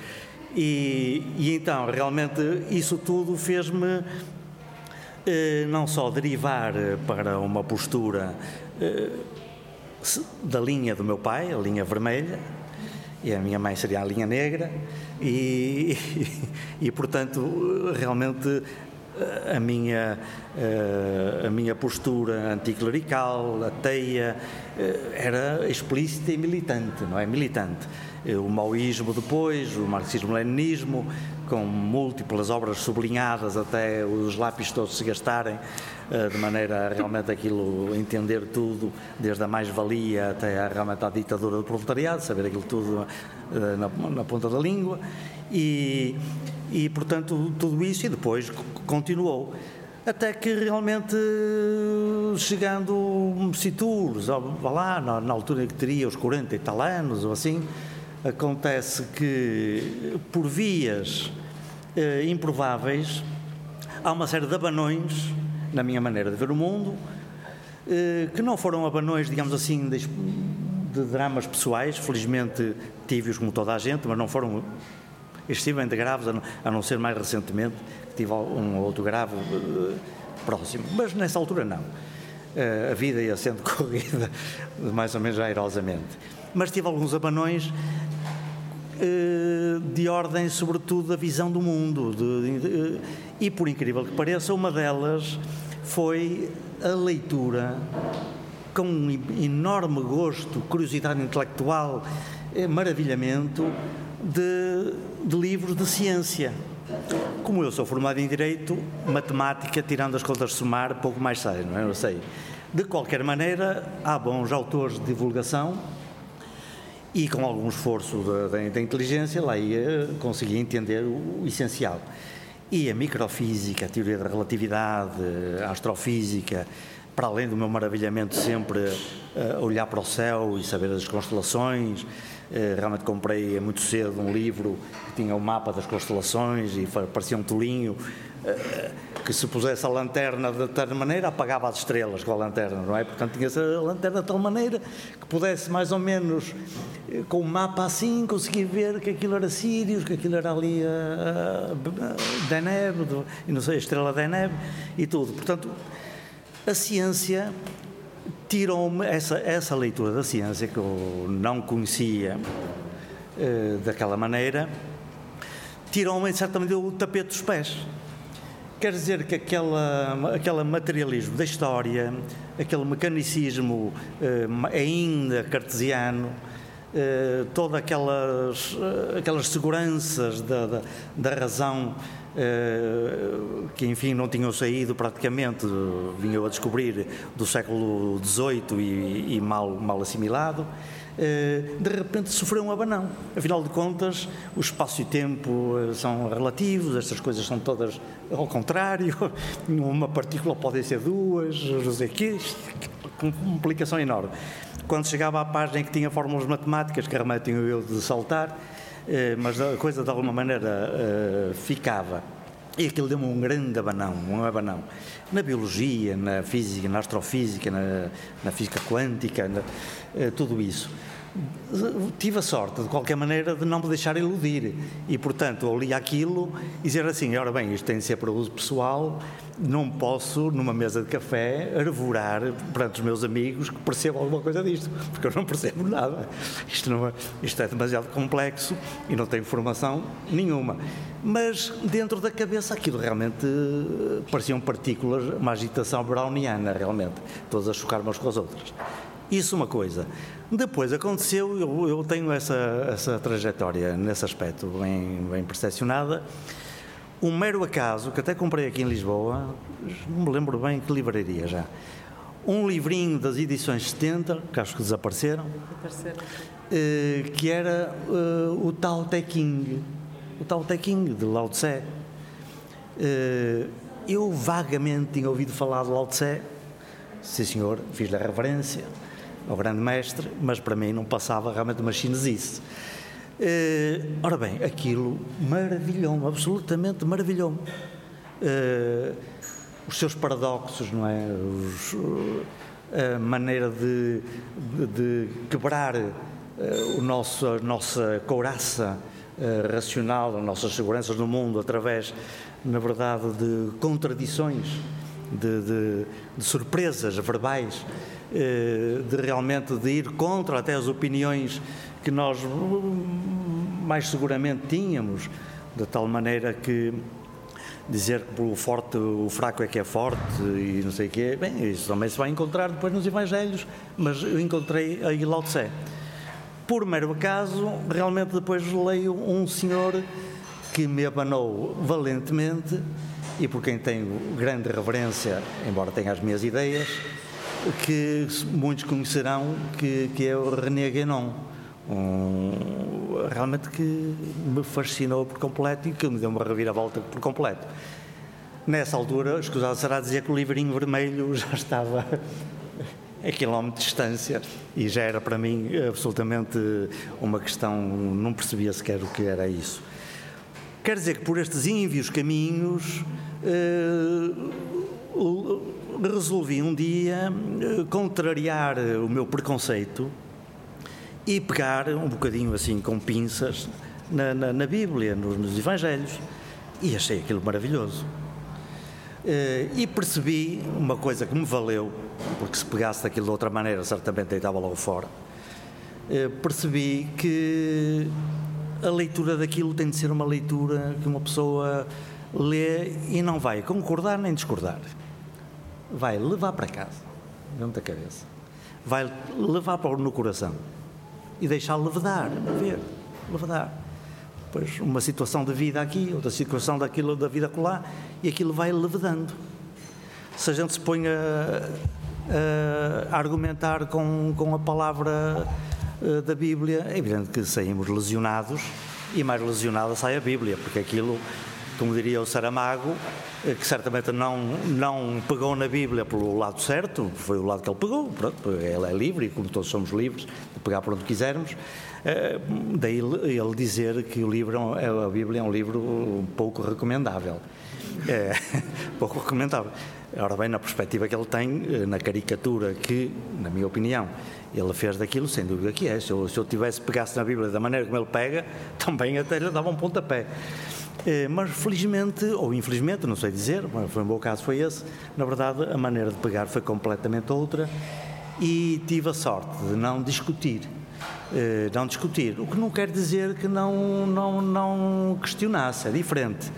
E, e, então, realmente, isso tudo fez-me eh, não só derivar para uma postura eh, da linha do meu pai, a linha vermelha, e a minha mãe seria a linha negra, e, <laughs> e, e portanto, realmente a minha, eh, a minha postura anticlerical, ateia, eh, era explícita e militante, não é? Militante. Eh, o maoísmo depois, o marxismo-leninismo, com múltiplas obras sublinhadas até os lápis todos se gastarem, de maneira a realmente aquilo entender tudo, desde a mais-valia até a, realmente a ditadura do proletariado, saber aquilo tudo na, na ponta da língua. E, e, portanto, tudo isso e depois continuou. Até que realmente, chegando Messituros, lá, na, na altura que teria os 40 e tal anos ou assim, acontece que, por vias eh, improváveis, há uma série de abanões, na minha maneira de ver o mundo, eh, que não foram abanões, digamos assim, de, de dramas pessoais, felizmente tive-os como toda a gente, mas não foram extremamente graves, a não ser mais recentemente, que tive um outro grave uh, próximo. Mas nessa altura não. Uh, a vida ia sendo <laughs> corrida mais ou menos airosamente. Mas tive alguns abanões uh, de ordem, sobretudo, da visão do mundo. De, de, e, por incrível que pareça, uma delas foi a leitura com um enorme gosto, curiosidade intelectual, maravilhamento de, de livros de ciência. Como eu sou formado em Direito, matemática, tirando as contas de somar, pouco mais sei, não é? Eu sei. De qualquer maneira, há bons autores de divulgação e com algum esforço da, inteligência lá ia conseguir entender o, o essencial. E a microfísica, a teoria da relatividade, a astrofísica, para além do meu maravilhamento sempre a olhar para o céu e saber as constelações, realmente comprei muito cedo um livro que tinha o um mapa das constelações e parecia um tolinho eh, que se pusesse a lanterna de tal maneira apagava as estrelas com a lanterna, não é? Portanto tinha a lanterna de tal maneira que pudesse mais ou menos eh, com o mapa assim conseguir ver que aquilo era Sirius, que aquilo era ali a, a Deneb, e não sei, a estrela Deneb e tudo. Portanto, a ciência tirou-me essa, essa leitura da ciência que eu não conhecia uh, daquela maneira, tirou-me certamente o tapete dos pés. Quer dizer que aquela, aquele materialismo da história, aquele mecanicismo uh, ainda cartesiano, uh, todas aquelas, aquelas seguranças da, da, da razão eh, que enfim não tinham saído praticamente, vinham a descobrir do século XVIII e, e mal, mal assimilado, eh, de repente sofreu um abanão. Afinal de contas, o espaço e tempo eh, são relativos, estas coisas são todas ao contrário, <laughs> uma partícula pode ser duas, não sei o quê, com complicação enorme. Quando chegava à página que tinha fórmulas matemáticas, que remetem eu de saltar, eh, mas a coisa de alguma maneira ficava. E aquilo deu-me um grande abanão, um abanão. Na biologia, na física, na astrofísica, na, na física quântica, na, eh, tudo isso. Tive a sorte, de qualquer maneira, de não me deixar iludir. E, portanto, eu li aquilo e dizer assim: ora bem, isto tem de ser para uso pessoal, não posso, numa mesa de café, arvorar perante os meus amigos que percebam alguma coisa disto, porque eu não percebo nada. Isto, não é, isto é demasiado complexo e não tenho formação nenhuma. Mas, dentro da cabeça, aquilo realmente eh, pareciam partículas, uma agitação browniana, realmente, todas a chocar umas com as outras. Isso uma coisa. Depois aconteceu, eu, eu tenho essa, essa trajetória nesse aspecto bem, bem percepcionada. Um mero acaso, que até comprei aqui em Lisboa, não me lembro bem que livraria já. Um livrinho das edições 70, que acho que desapareceram, eh, que era eh, o Tao Te King, o Tao Te King de Lao Tse. Eh, eu vagamente tinha ouvido falar de Lao Tse, sim senhor, fiz-lhe a reverência, ao grande mestre, mas para mim não passava realmente uma chinesice. Uh, ora bem, aquilo maravilhou-me, absolutamente maravilhou-me. Uh, os seus paradoxos, não é? Os, a maneira de, de, de quebrar uh, o nosso, a nossa couraça racional, as nossas seguranças no mundo através, na verdade, de contradições, de, de, de surpresas verbais. Eh, de realmente de ir contra até as opiniões que nós mais seguramente tínhamos, de tal maneira que dizer que o forte, o fraco é que é forte e não sei o quê, bem, isso também se vai encontrar depois nos Evangelhos, mas eu encontrei aí Lao Tse. Por mero acaso, realmente depois leio um senhor que me abanou valentemente e por quem tenho grande reverência, embora tenha as minhas ideias, que muitos conhecerão, que, que é o René Guénon. Um, realmente que me fascinou por completo e que me deu uma reviravolta por completo. Nessa altura, escusado será dizer que o livrinho vermelho já estava a quilómetro de distância e já era para mim absolutamente uma questão, não percebia sequer o que era isso. Quer dizer que por estes ínvios caminhos, uh, resolvi um dia eh, contrariar o meu preconceito e pegar um bocadinho assim com pinças na, na, na Bíblia, nos, nos, Evangelhos, e achei aquilo maravilhoso. Eh, e percebi uma coisa que me valeu, porque se pegasse daquilo de outra maneira, certamente deitava logo fora. Eh, percebi que a leitura daquilo tem de ser uma leitura que uma pessoa lê e não vai concordar nem discordar vai levar para casa, dentro da cabeça, vai levar para no coração e deixá-lo levedar, ver, levedar. Pois uma situação de vida aqui, outra situação daquilo da vida acolá, e aquilo vai levedando. Se a gente se põe a, a argumentar com, com a palavra eh, da Bíblia, é evidente que saímos lesionados e mais lesionada sai a Bíblia, porque aquilo como diria o Saramago, eh, que certamente não, não pegou na Bíblia pelo lado certo, foi o lado que ele pegou, pronto, ele é livre, e como todos somos livres de pegar por onde quisermos, eh, daí ele dizer que o livro, é, a Bíblia é um livro pouco recomendável. É, <laughs> pouco recomendável. Ora bem, na perspectiva que ele tem, na caricatura que, na minha opinião, ele fez daquilo, sem dúvida que é. Se eu, se eu tivesse pegasse na Bíblia da maneira como ele pega, <laughs> também até lhe dava um pontapé. Eh, mas felizmente, ou infelizmente, não sei dizer, foi um bom caso, foi esse, na verdade a maneira de pegar foi completamente outra e tive a sorte de não discutir. Eh, não discutir, o que não quer dizer que não, não, não questionasse, é diferente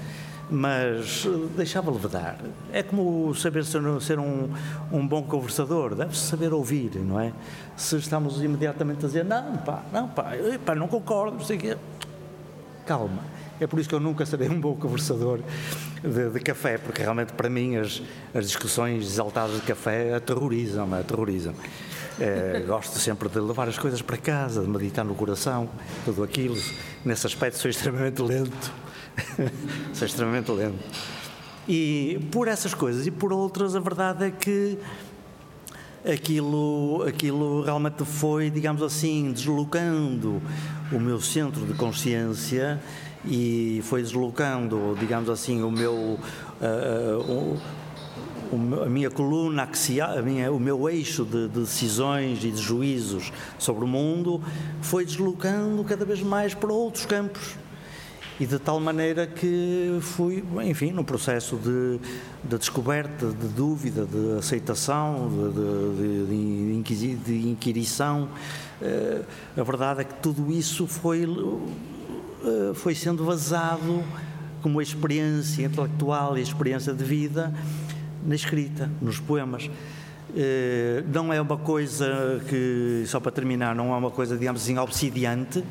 mas deixava levedar. É como saber ser, ser um, um, bom conversador, deve-se saber ouvir, não é? Se estamos imediatamente a dizer, não, pá, não, pá, pá não concordo, não sei o quê. Calma, é por isso que eu nunca serei um bom conversador de, de café, porque realmente para mim as, as discussões exaltadas de café aterrorizam-me, aterrorizam. É, gosto sempre de levar as coisas para casa, de meditar no coração, tudo aquilo. Nesse aspecto sou extremamente lento. <laughs> sou extremamente lento. E por essas coisas e por outras, a verdade é que aquilo, aquilo realmente foi, digamos assim, deslocando o meu centro de consciência e foi deslocando, digamos assim, o meu. Uh, uh, a minha coluna axial, a minha, o meu eixo de, de, decisões e de juízos sobre o mundo foi deslocando cada vez mais para outros campos e de tal maneira que fui, enfim, num processo de, de descoberta, de dúvida, de aceitação, de, de, de, de inquirição. Uh, a verdade é que tudo isso foi, uh, foi sendo vazado como experiência intelectual e experiência de vida na escrita, nos poemas. Uh, não é uma coisa que, só para terminar, não é uma coisa, digamos assim, obsidiante,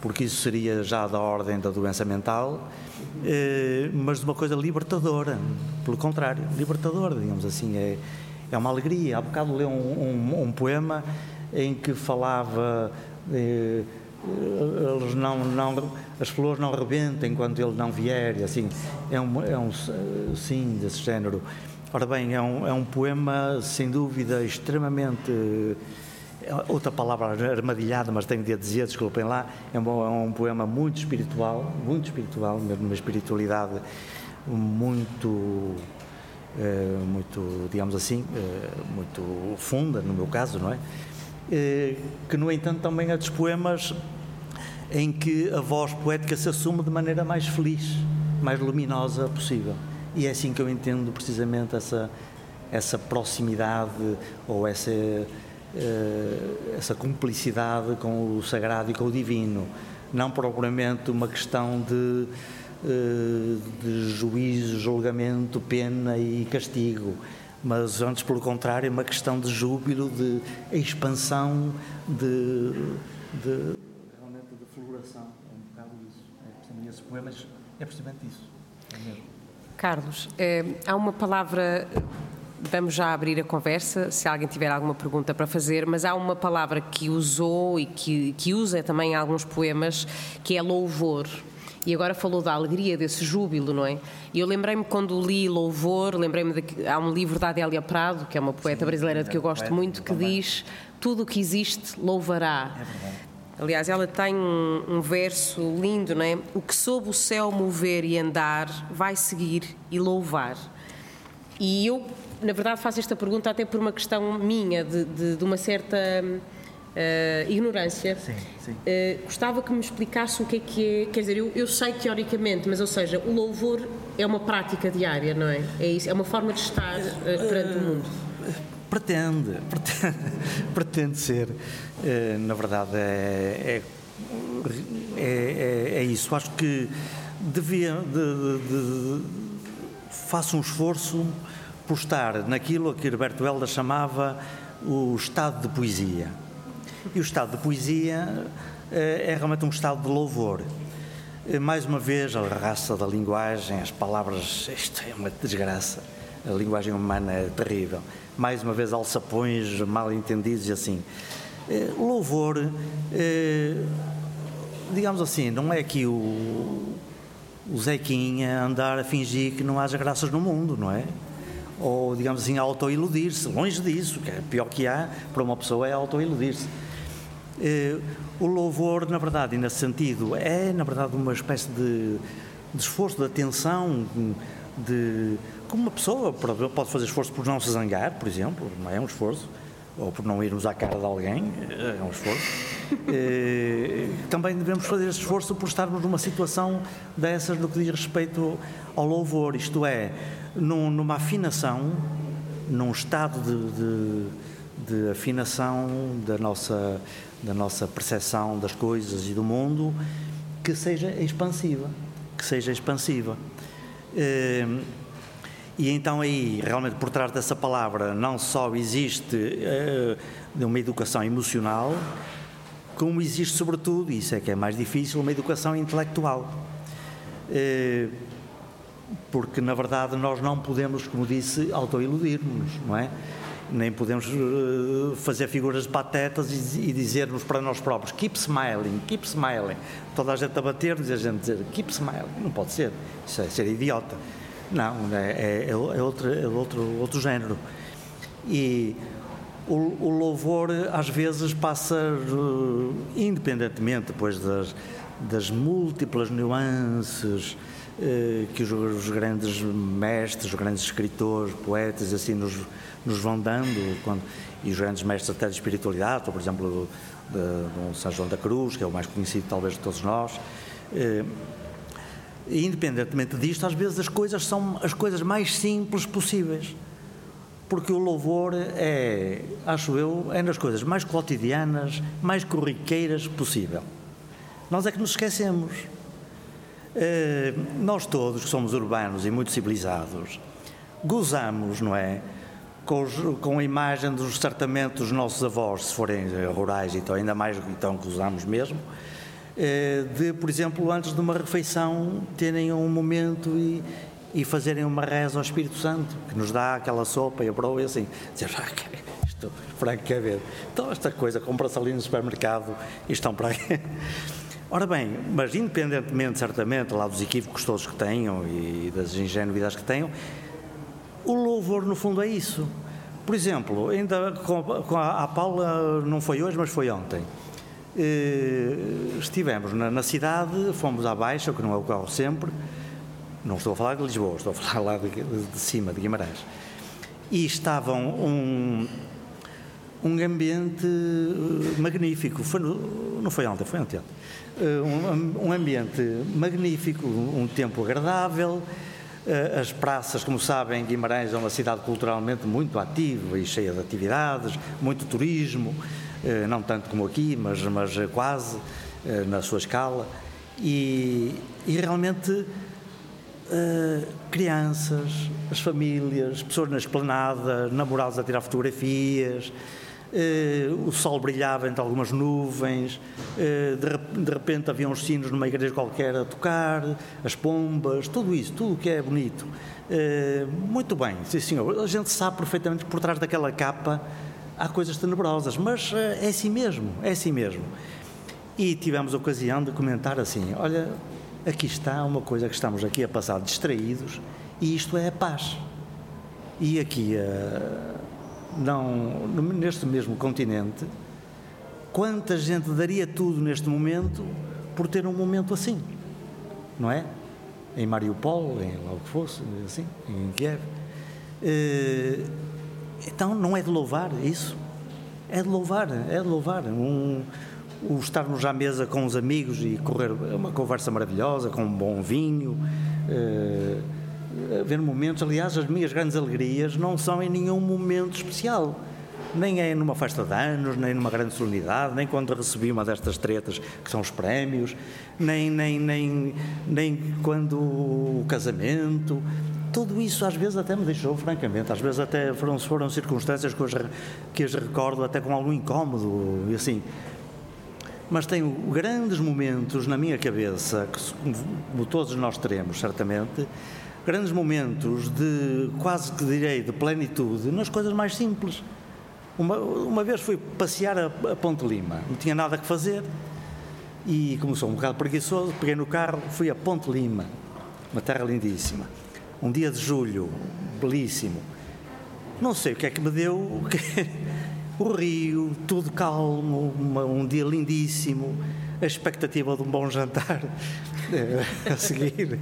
porque isso seria já da ordem da doença mental, eh, mas de uma coisa libertadora, pelo contrário, libertadora, digamos assim, é, é uma alegria. Há bocado leu um, um, um poema em que falava. Eh, eles não, não, as flores não rebentem enquanto ele não vier, assim, é um, é um sim, desse género. Ora bem, é um, é um poema, sem dúvida, extremamente é outra palavra armadilhada, mas tenho de dizer, desculpem lá, é um, é um poema muito espiritual, muito espiritual, mesmo uma espiritualidade muito, é, muito, digamos assim, é, muito funda, no meu caso, não é? é? Que, no entanto, também dos poemas em que a voz poética se assume de maneira mais feliz, mais luminosa possível. E é assim que eu entendo precisamente essa, essa proximidade ou essa eh, essa cumplicidade com o sagrado e com o divino, não propriamente uma questão de, eh, de juízo, julgamento, pena e castigo, mas antes, pelo contrário, uma questão de júbilo, de expansão, de, de realmente de floração. É um bocado isso. É, poemas é precisamente isso. É Carlos, é, há uma palavra Vamos já abrir a conversa, se alguém tiver alguma pergunta para fazer, mas há uma palavra que usou e que, que usa também em alguns poemas, que é louvor. E agora falou da alegria, desse júbilo, não é? E eu lembrei-me quando li Louvor, lembrei-me de que há um livro da Adélia Prado, que é uma poeta Sim, brasileira de que eu gosto muito, que diz: Tudo o que existe louvará. É Aliás, ela tem um, um, verso lindo, não é? O que sob o céu mover e andar vai seguir e louvar. E eu na verdade, faço esta pergunta até por uma questão minha, de, de, de uma certa uh, ignorância. Sim, sim. Uh, gostava que me explicasse o que é que é. Quer dizer, eu, eu, sei teoricamente, mas, ou seja, o louvor é uma prática diária, não é? É isso, é uma forma de estar uh, perante o mundo. Pretende, pretende, <laughs> pretende ser. na verdade, é, é, é, é, isso. Acho que devia. De, de, de, faço um esforço por estar naquilo que Roberto Helder chamava o estado de poesia. E o estado de poesia eh, é realmente um estado de louvor. Eh, mais uma vez, a raça da linguagem, as palavras, isto é uma desgraça. A linguagem humana é terrível. Mais uma vez, alçapões mal entendidos e assim. Eh, louvor, digamos assim, não é que o, o Zequinha andar a fingir que não haja graças no mundo, não é? ou, digamos assim, auto-iludir-se. Longe disso, que é pior que há para uma pessoa é auto-iludir-se. Eh, o louvor, na verdade, e nesse sentido, é, na verdade, uma espécie de, de esforço, de atenção, de. Como uma pessoa pode fazer esforço por não se zangar, por exemplo, não é um esforço, ou por não irmos à cara de alguém, é um esforço. <laughs> Eh, também devemos fazer esse esforço por estarmos numa situação dessas no que diz respeito ao louvor, isto é, num, numa afinação, num estado de, de, de, afinação da nossa, da nossa percepção das coisas e do mundo que seja expansiva, que seja expansiva. Ehm, e então aí, realmente, por trás dessa palavra, não só existe uh, uma educação emocional, como existe, sobretudo, isso é que é mais difícil, uma educação intelectual. Uh, porque na verdade nós não podemos, como disse, autoiludir-nos, não é? nem podemos uh, fazer figuras patetas e, e, dizermos para nós próprios keep smiling, keep smiling. Toda a gente a bater-nos e a gente dizer keep smiling. Não pode ser. Isso é ser idiota. Não, é, é, é, outro, é outro, outro género. E o, o louvor às vezes passa, uh, independentemente depois das, das múltiplas nuances uh, que os, os, grandes mestres, os grandes escritores, poetas, assim nos, nos vão dando, quando, e os grandes mestres até de espiritualidade, por exemplo, de, de São João da Cruz, que é o mais conhecido talvez de todos nós. Uh, independentemente disto, às vezes as coisas são as coisas mais simples possíveis porque o louvor é, acho eu, é das coisas mais cotidianas, mais corriqueiras possível. Nós é que nos esquecemos. Uh, nós todos, que somos urbanos e muito civilizados, gozamos, não é? Com, os, com a imagem dos certamente dos nossos avós, se forem rurais, então ainda mais, então gozamos mesmo, de, por exemplo, antes de uma refeição, terem um momento e, e fazerem uma reza ao Espírito Santo, que nos dá aquela sopa e a broa e assim, dizer, ah, isto, francamente, então esta coisa, compra-se ali no supermercado e estão para aqui. <laughs> Ora bem, mas independentemente, certamente, lá dos equívocos todos que tenham e das ingenuidades que tenham, o louvor, no fundo, é isso. Por exemplo, ainda com, com a, a, Paula, não foi hoje, mas foi ontem. Eh, estivemos na, na, cidade, fomos à Baixa, que não é o carro sempre, não estou a falar de Lisboa, estou a falar lá de, de cima, de Guimarães. E estavam um, um ambiente eh, magnífico. Foi no, não foi ontem, foi ontem. Eh, um, um ambiente magnífico, um tempo agradável. As praças, como sabem, Guimarães é uma cidade culturalmente muito ativa e cheia de atividades, muito turismo, não tanto como aqui, mas, mas quase na sua escala. E, e realmente crianças, as famílias, pessoas na esplanada, namorados a tirar fotografias, o sol brilhava entre algumas nuvens, de, repente havia uns sinos numa igreja qualquer a tocar, as pombas, tudo isso, tudo o que é bonito. muito bem, sim senhor, a gente sabe perfeitamente que por trás daquela capa há coisas tenebrosas, mas é assim mesmo, é assim mesmo. E tivemos a ocasião de comentar assim: olha, aqui está uma coisa que estamos aqui a passar distraídos e isto é a paz. E aqui, uh, não, neste mesmo continente, quanta gente daria tudo neste momento por ter um momento assim, não é? Em Mariupol, em lá o que fosse, assim, em Kiev. Uh, então não é de louvar isso, é de louvar, é de louvar. Um, o estarmos à mesa com os amigos e correr uma conversa maravilhosa, com um bom vinho, uh, haver momentos. Aliás, as minhas grandes alegrias não são em nenhum momento especial. Nem é numa festa de anos, nem numa grande solenidade, nem quando recebi uma destas tretas que são os prémios, nem, nem, nem, nem quando o casamento. Tudo isso às vezes até me deixou, francamente, às vezes até foram, foram circunstâncias que, eu, que as recordo até com algum incómodo, e assim, mas tenho grandes momentos na minha cabeça, que todos nós teremos, certamente, grandes momentos de, quase que direi, de plenitude nas coisas mais simples. Uma, uma vez fui passear a, a Ponte Lima, não tinha nada que fazer e, como sou um bocado preguiçoso, peguei no carro, fui a Ponte Lima, uma terra lindíssima. Um dia de julho, belíssimo. Não sei o que é que me deu, o <laughs> rio, tudo calmo, uma, um dia lindíssimo, a expectativa de um bom jantar <laughs> eh, a seguir.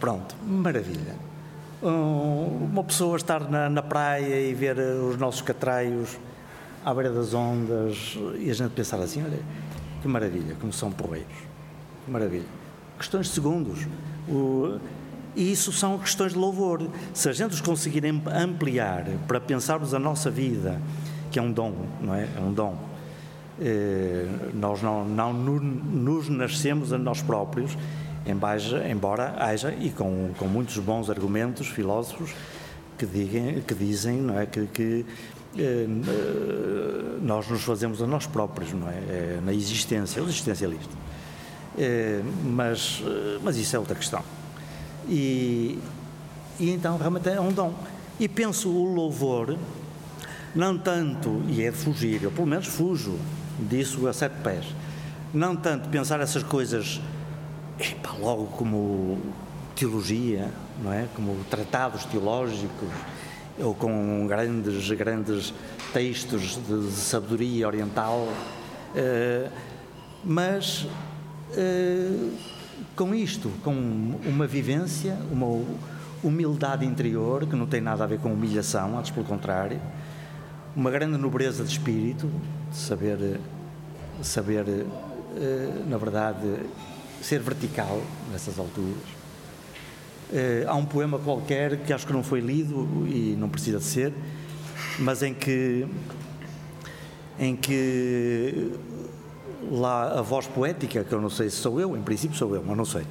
Pronto, maravilha. Uma pessoa estar na, na, praia e ver eh, os nossos catraios à beira das ondas e a gente pensar assim: olha, que maravilha, como são porreiros, que maravilha. Questões de segundos. O, e isso são questões de louvor. Se a gente os conseguir ampliar para pensarmos a nossa vida que é um dom, não é? É um dom. Eh, nós não, não nos nascemos a nós próprios, embora haja, e com, com muitos bons argumentos filósofos, que, digam, que dizem não é? que, que eh, nós nos fazemos a nós próprios, não é? é na existência, existencialista. Eh, mas, mas isso é outra questão. E, e então realmente é um dom. E penso o louvor Não tanto, e é de fugir, eu pelo menos fujo disso a sete pés, não tanto pensar essas coisas epa, logo como teologia, não é? Como tratados teológicos, ou com grandes, grandes textos de, sabedoria oriental, uh, mas uh, com isto, com uma vivência, uma humildade interior, que não tem nada a ver com humilhação, antes pelo contrário, uma grande nobreza de espírito, de saber, saber uh, na verdade, ser vertical nessas alturas Uh, há um poema qualquer que acho que não foi lido e não precisa de ser, mas em que em que lá a voz poética, que eu não sei se sou eu, em princípio sou eu, mas não sei.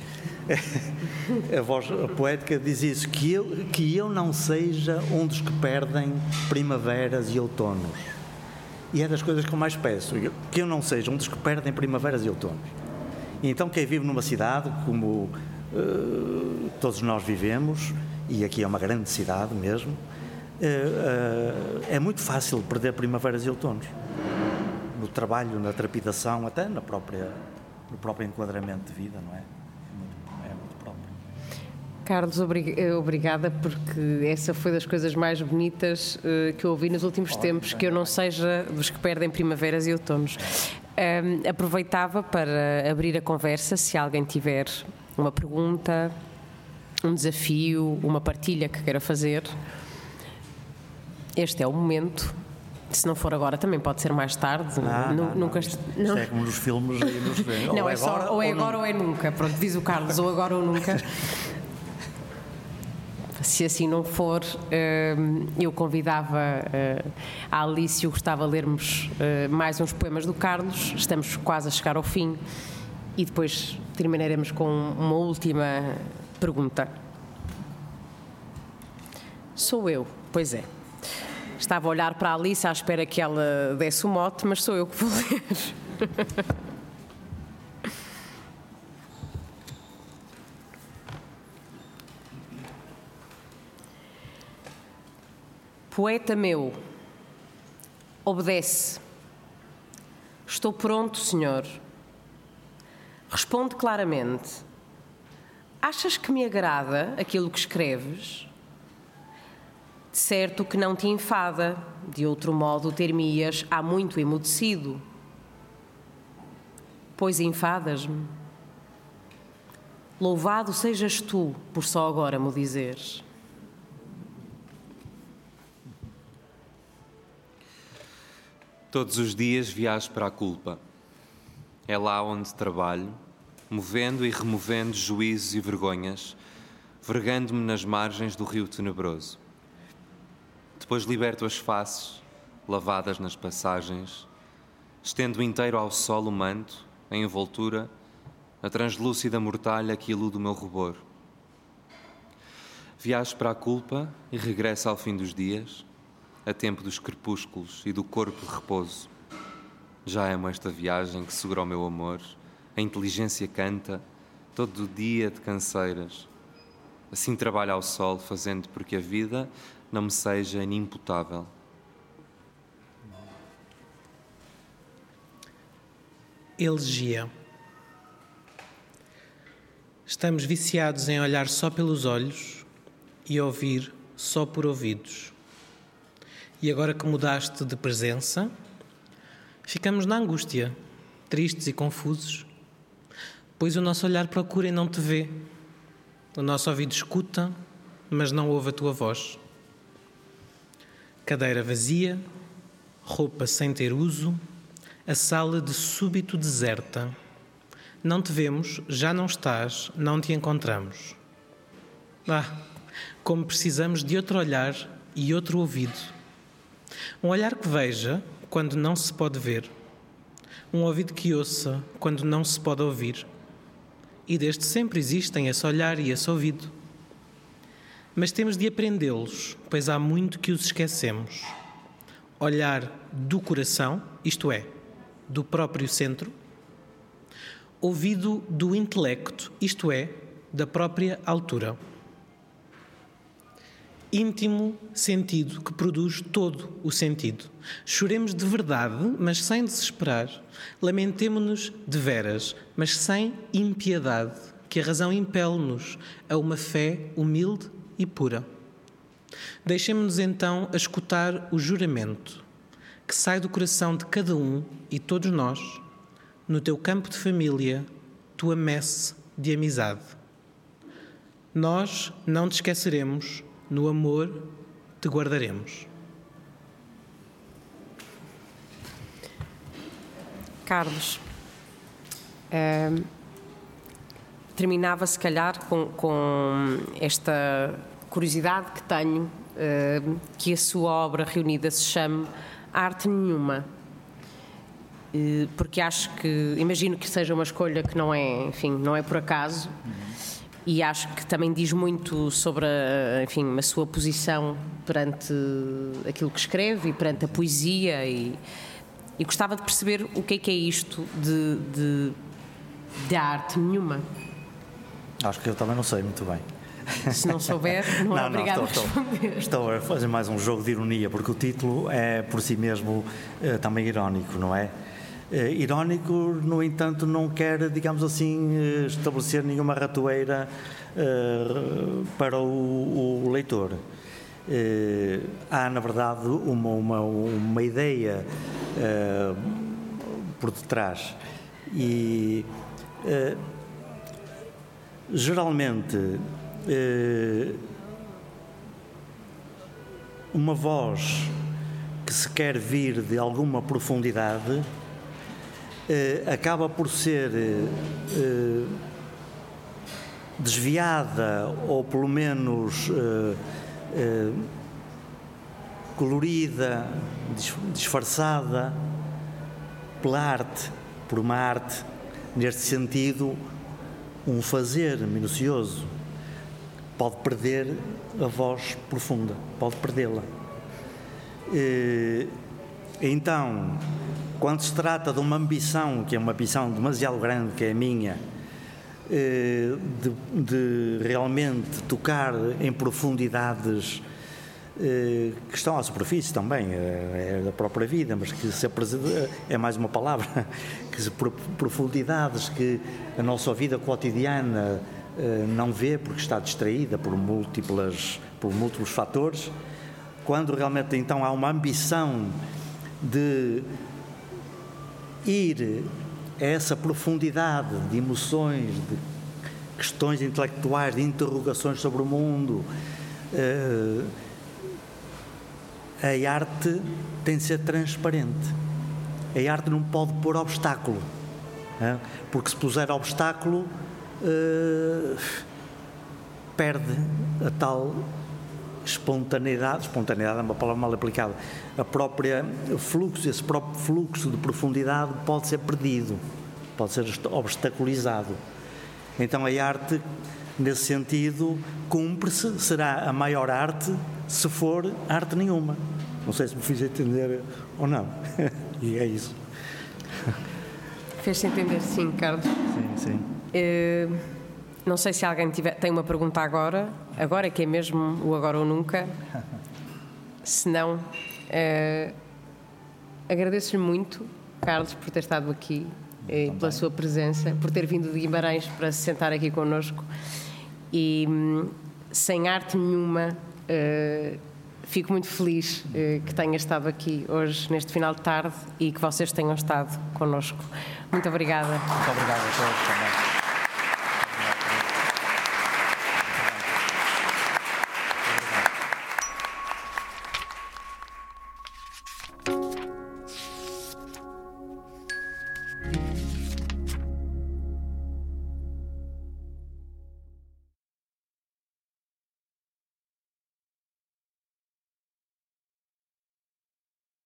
<laughs> a voz poética diz isso, que eu, que eu não seja um dos que perdem primaveras e outonos. E é das coisas que eu mais peço, que eu não seja um dos que perdem primaveras e outonos. E então quem vive numa cidade como eh, todos nós vivemos, e aqui é uma grande cidade mesmo, uh, é muito fácil perder primaveras e outonos. No trabalho, na trepidação, até na própria, no próprio enquadramento de vida, não é? É muito, próprio. Carlos, obrigada, porque essa foi das coisas mais bonitas que eu ouvi nos últimos tempos, que eu não seja dos que perdem primaveras e outonos. Um, aproveitava para abrir a conversa, se alguém tiver uma pergunta, um desafio, uma partilha que queira fazer. Este é o momento. Se não for agora, também pode ser mais tarde. Ah, não, não, nunca. Isto, isto é como nos filmes aí nos <laughs> Não, ou é, é só, agora, ou é agora ou é nunca. Pronto, diz o Carlos, ou agora ou nunca. <laughs> Se assim não for, hum, eu convidava hum, a Alice e o gostava de lermos hum, mais uns poemas do Carlos. Estamos quase a chegar ao fim e depois terminaremos com uma última pergunta. Sou eu, pois é. Estava a olhar para a Alice à espera que ela desse o mote, mas sou eu que vou <laughs> ler. Poeta meu, obedece. Estou pronto, Senhor Responde claramente: Achas que me agrada aquilo que escreves? De certo que não te enfada, de outro modo ter-me-ias há muito emudecido. Pois enfadas-me. Louvado sejas tu por só agora me dizeres. Todos os dias viajo para a culpa. É lá onde trabalho, movendo e removendo juízos e vergonhas, vergando-me nas margens do rio tenebroso. Depois liberto as faces, lavadas nas passagens, estendo inteiro ao sol o manto, em envoltura, a translúcida mortalha que ilude o meu rubor. Viajo para a culpa e regresso ao fim dos dias, a tempo dos crepúsculos e do corpo de repouso já amo esta viagem que segura o meu amor. A inteligência canta, todo o dia de canseiras. Assim trabalho ao sol, fazendo porque a vida não me seja inimputável. Elegia. Estamos viciados em olhar só pelos olhos e ouvir só por ouvidos. E agora que mudaste de presença, Ficamos na angústia, tristes e confusos, pois o nosso olhar procura e não te vê. O nosso ouvido escuta, mas não ouve a tua voz. Cadeira vazia, roupa sem ter uso, a sala de súbito deserta. Não te vemos, já não estás, não te encontramos. Ah, como precisamos de outro olhar e outro ouvido. Um olhar que veja, quando não se pode ver, um ouvido que ouça quando não se pode ouvir. E desde sempre existem esse olhar e esse ouvido. Mas temos de aprendê-los, pois há muito que os esquecemos. Olhar do coração, isto é, do próprio centro. Ouvido do intelecto, isto é, da própria altura. Íntimo sentido que produz todo o sentido. Choremos de verdade, mas sem desesperar. Lamentemo-nos de veras, mas sem impiedade, que a razão impele-nos a uma fé humilde e pura. Deixemos-nos então a escutar o juramento que sai do coração de cada um e todos nós, no teu campo de família, tua messe de amizade. Nós não te esqueceremos, no amor te guardaremos. Carlos, ehm, terminava se calhar com, com, esta curiosidade que tenho ehm, que a sua obra reunida se chame Arte Nenhuma. porque acho que, imagino que seja uma escolha que não é, enfim, não é por acaso. E acho que também diz muito sobre a, enfim, a sua posição perante aquilo que escreve e perante a poesia e, e gostava de perceber o que é que é isto de, de, de arte nenhuma. Acho que eu também não sei muito bem. Se não souber, <laughs> não, não é obrigado não, estou, a responder. Estou, a fazer mais um jogo de ironia, porque o título é por si mesmo uh, também irónico, não é? Uh, irónico, no entanto, não quer, digamos assim, uh, estabelecer nenhuma ratoeira para o, o leitor. há, na verdade, uma, uma, uma ideia por detrás. E geralmente eh, uma voz que se quer vir de alguma profundidade eh, acaba por ser eh, desviada ou pelo menos colorida, disfarçada pela arte, por uma arte, neste sentido, um fazer minucioso, pode perder a voz profunda, pode perdê-la. Então, quando se trata de uma ambição, que é uma ambição demasiado grande, que é a minha, de, de realmente tocar em profundidades que estão à superfície também, é, é da própria vida, mas que se é mais uma palavra, <laughs> que profundidades que a nossa vida cotidiana eh, não vê porque está distraída por múltiplas por múltiplos fatores quando realmente então há uma ambição de ir a essa profundidade de emoções de questões intelectuais de interrogações sobre o mundo eh, a arte tem de ser transparente. A arte não pode pôr obstáculo porque se puser obstáculo uh, perde a tal espontaneidade, espontaneidade é uma palavra mal aplicada, a própria fluxo, esse próprio fluxo de profundidade pode ser perdido, pode ser obstaculizado. Então a arte, nesse sentido, cumpre-se, será a maior arte se for arte nenhuma. Não sei se me fiz entender ou não. <laughs> e é isso. Fez-se entender, sim, Carlos. Sim, sim. Uh, não sei se alguém tiver, tem uma pergunta agora, agora que é mesmo o agora ou nunca. <laughs> Se não, uh, agradeço-lhe muito, Carlos, por ter estado aqui e pela sua presença, por ter vindo de Guimarães para se sentar aqui connosco. E um, sem arte nenhuma, uh, fico muito feliz uh, que tenha estado aqui hoje, neste final de tarde, e que vocês tenham estado connosco. Muito obrigada. Muito obrigada a todos também.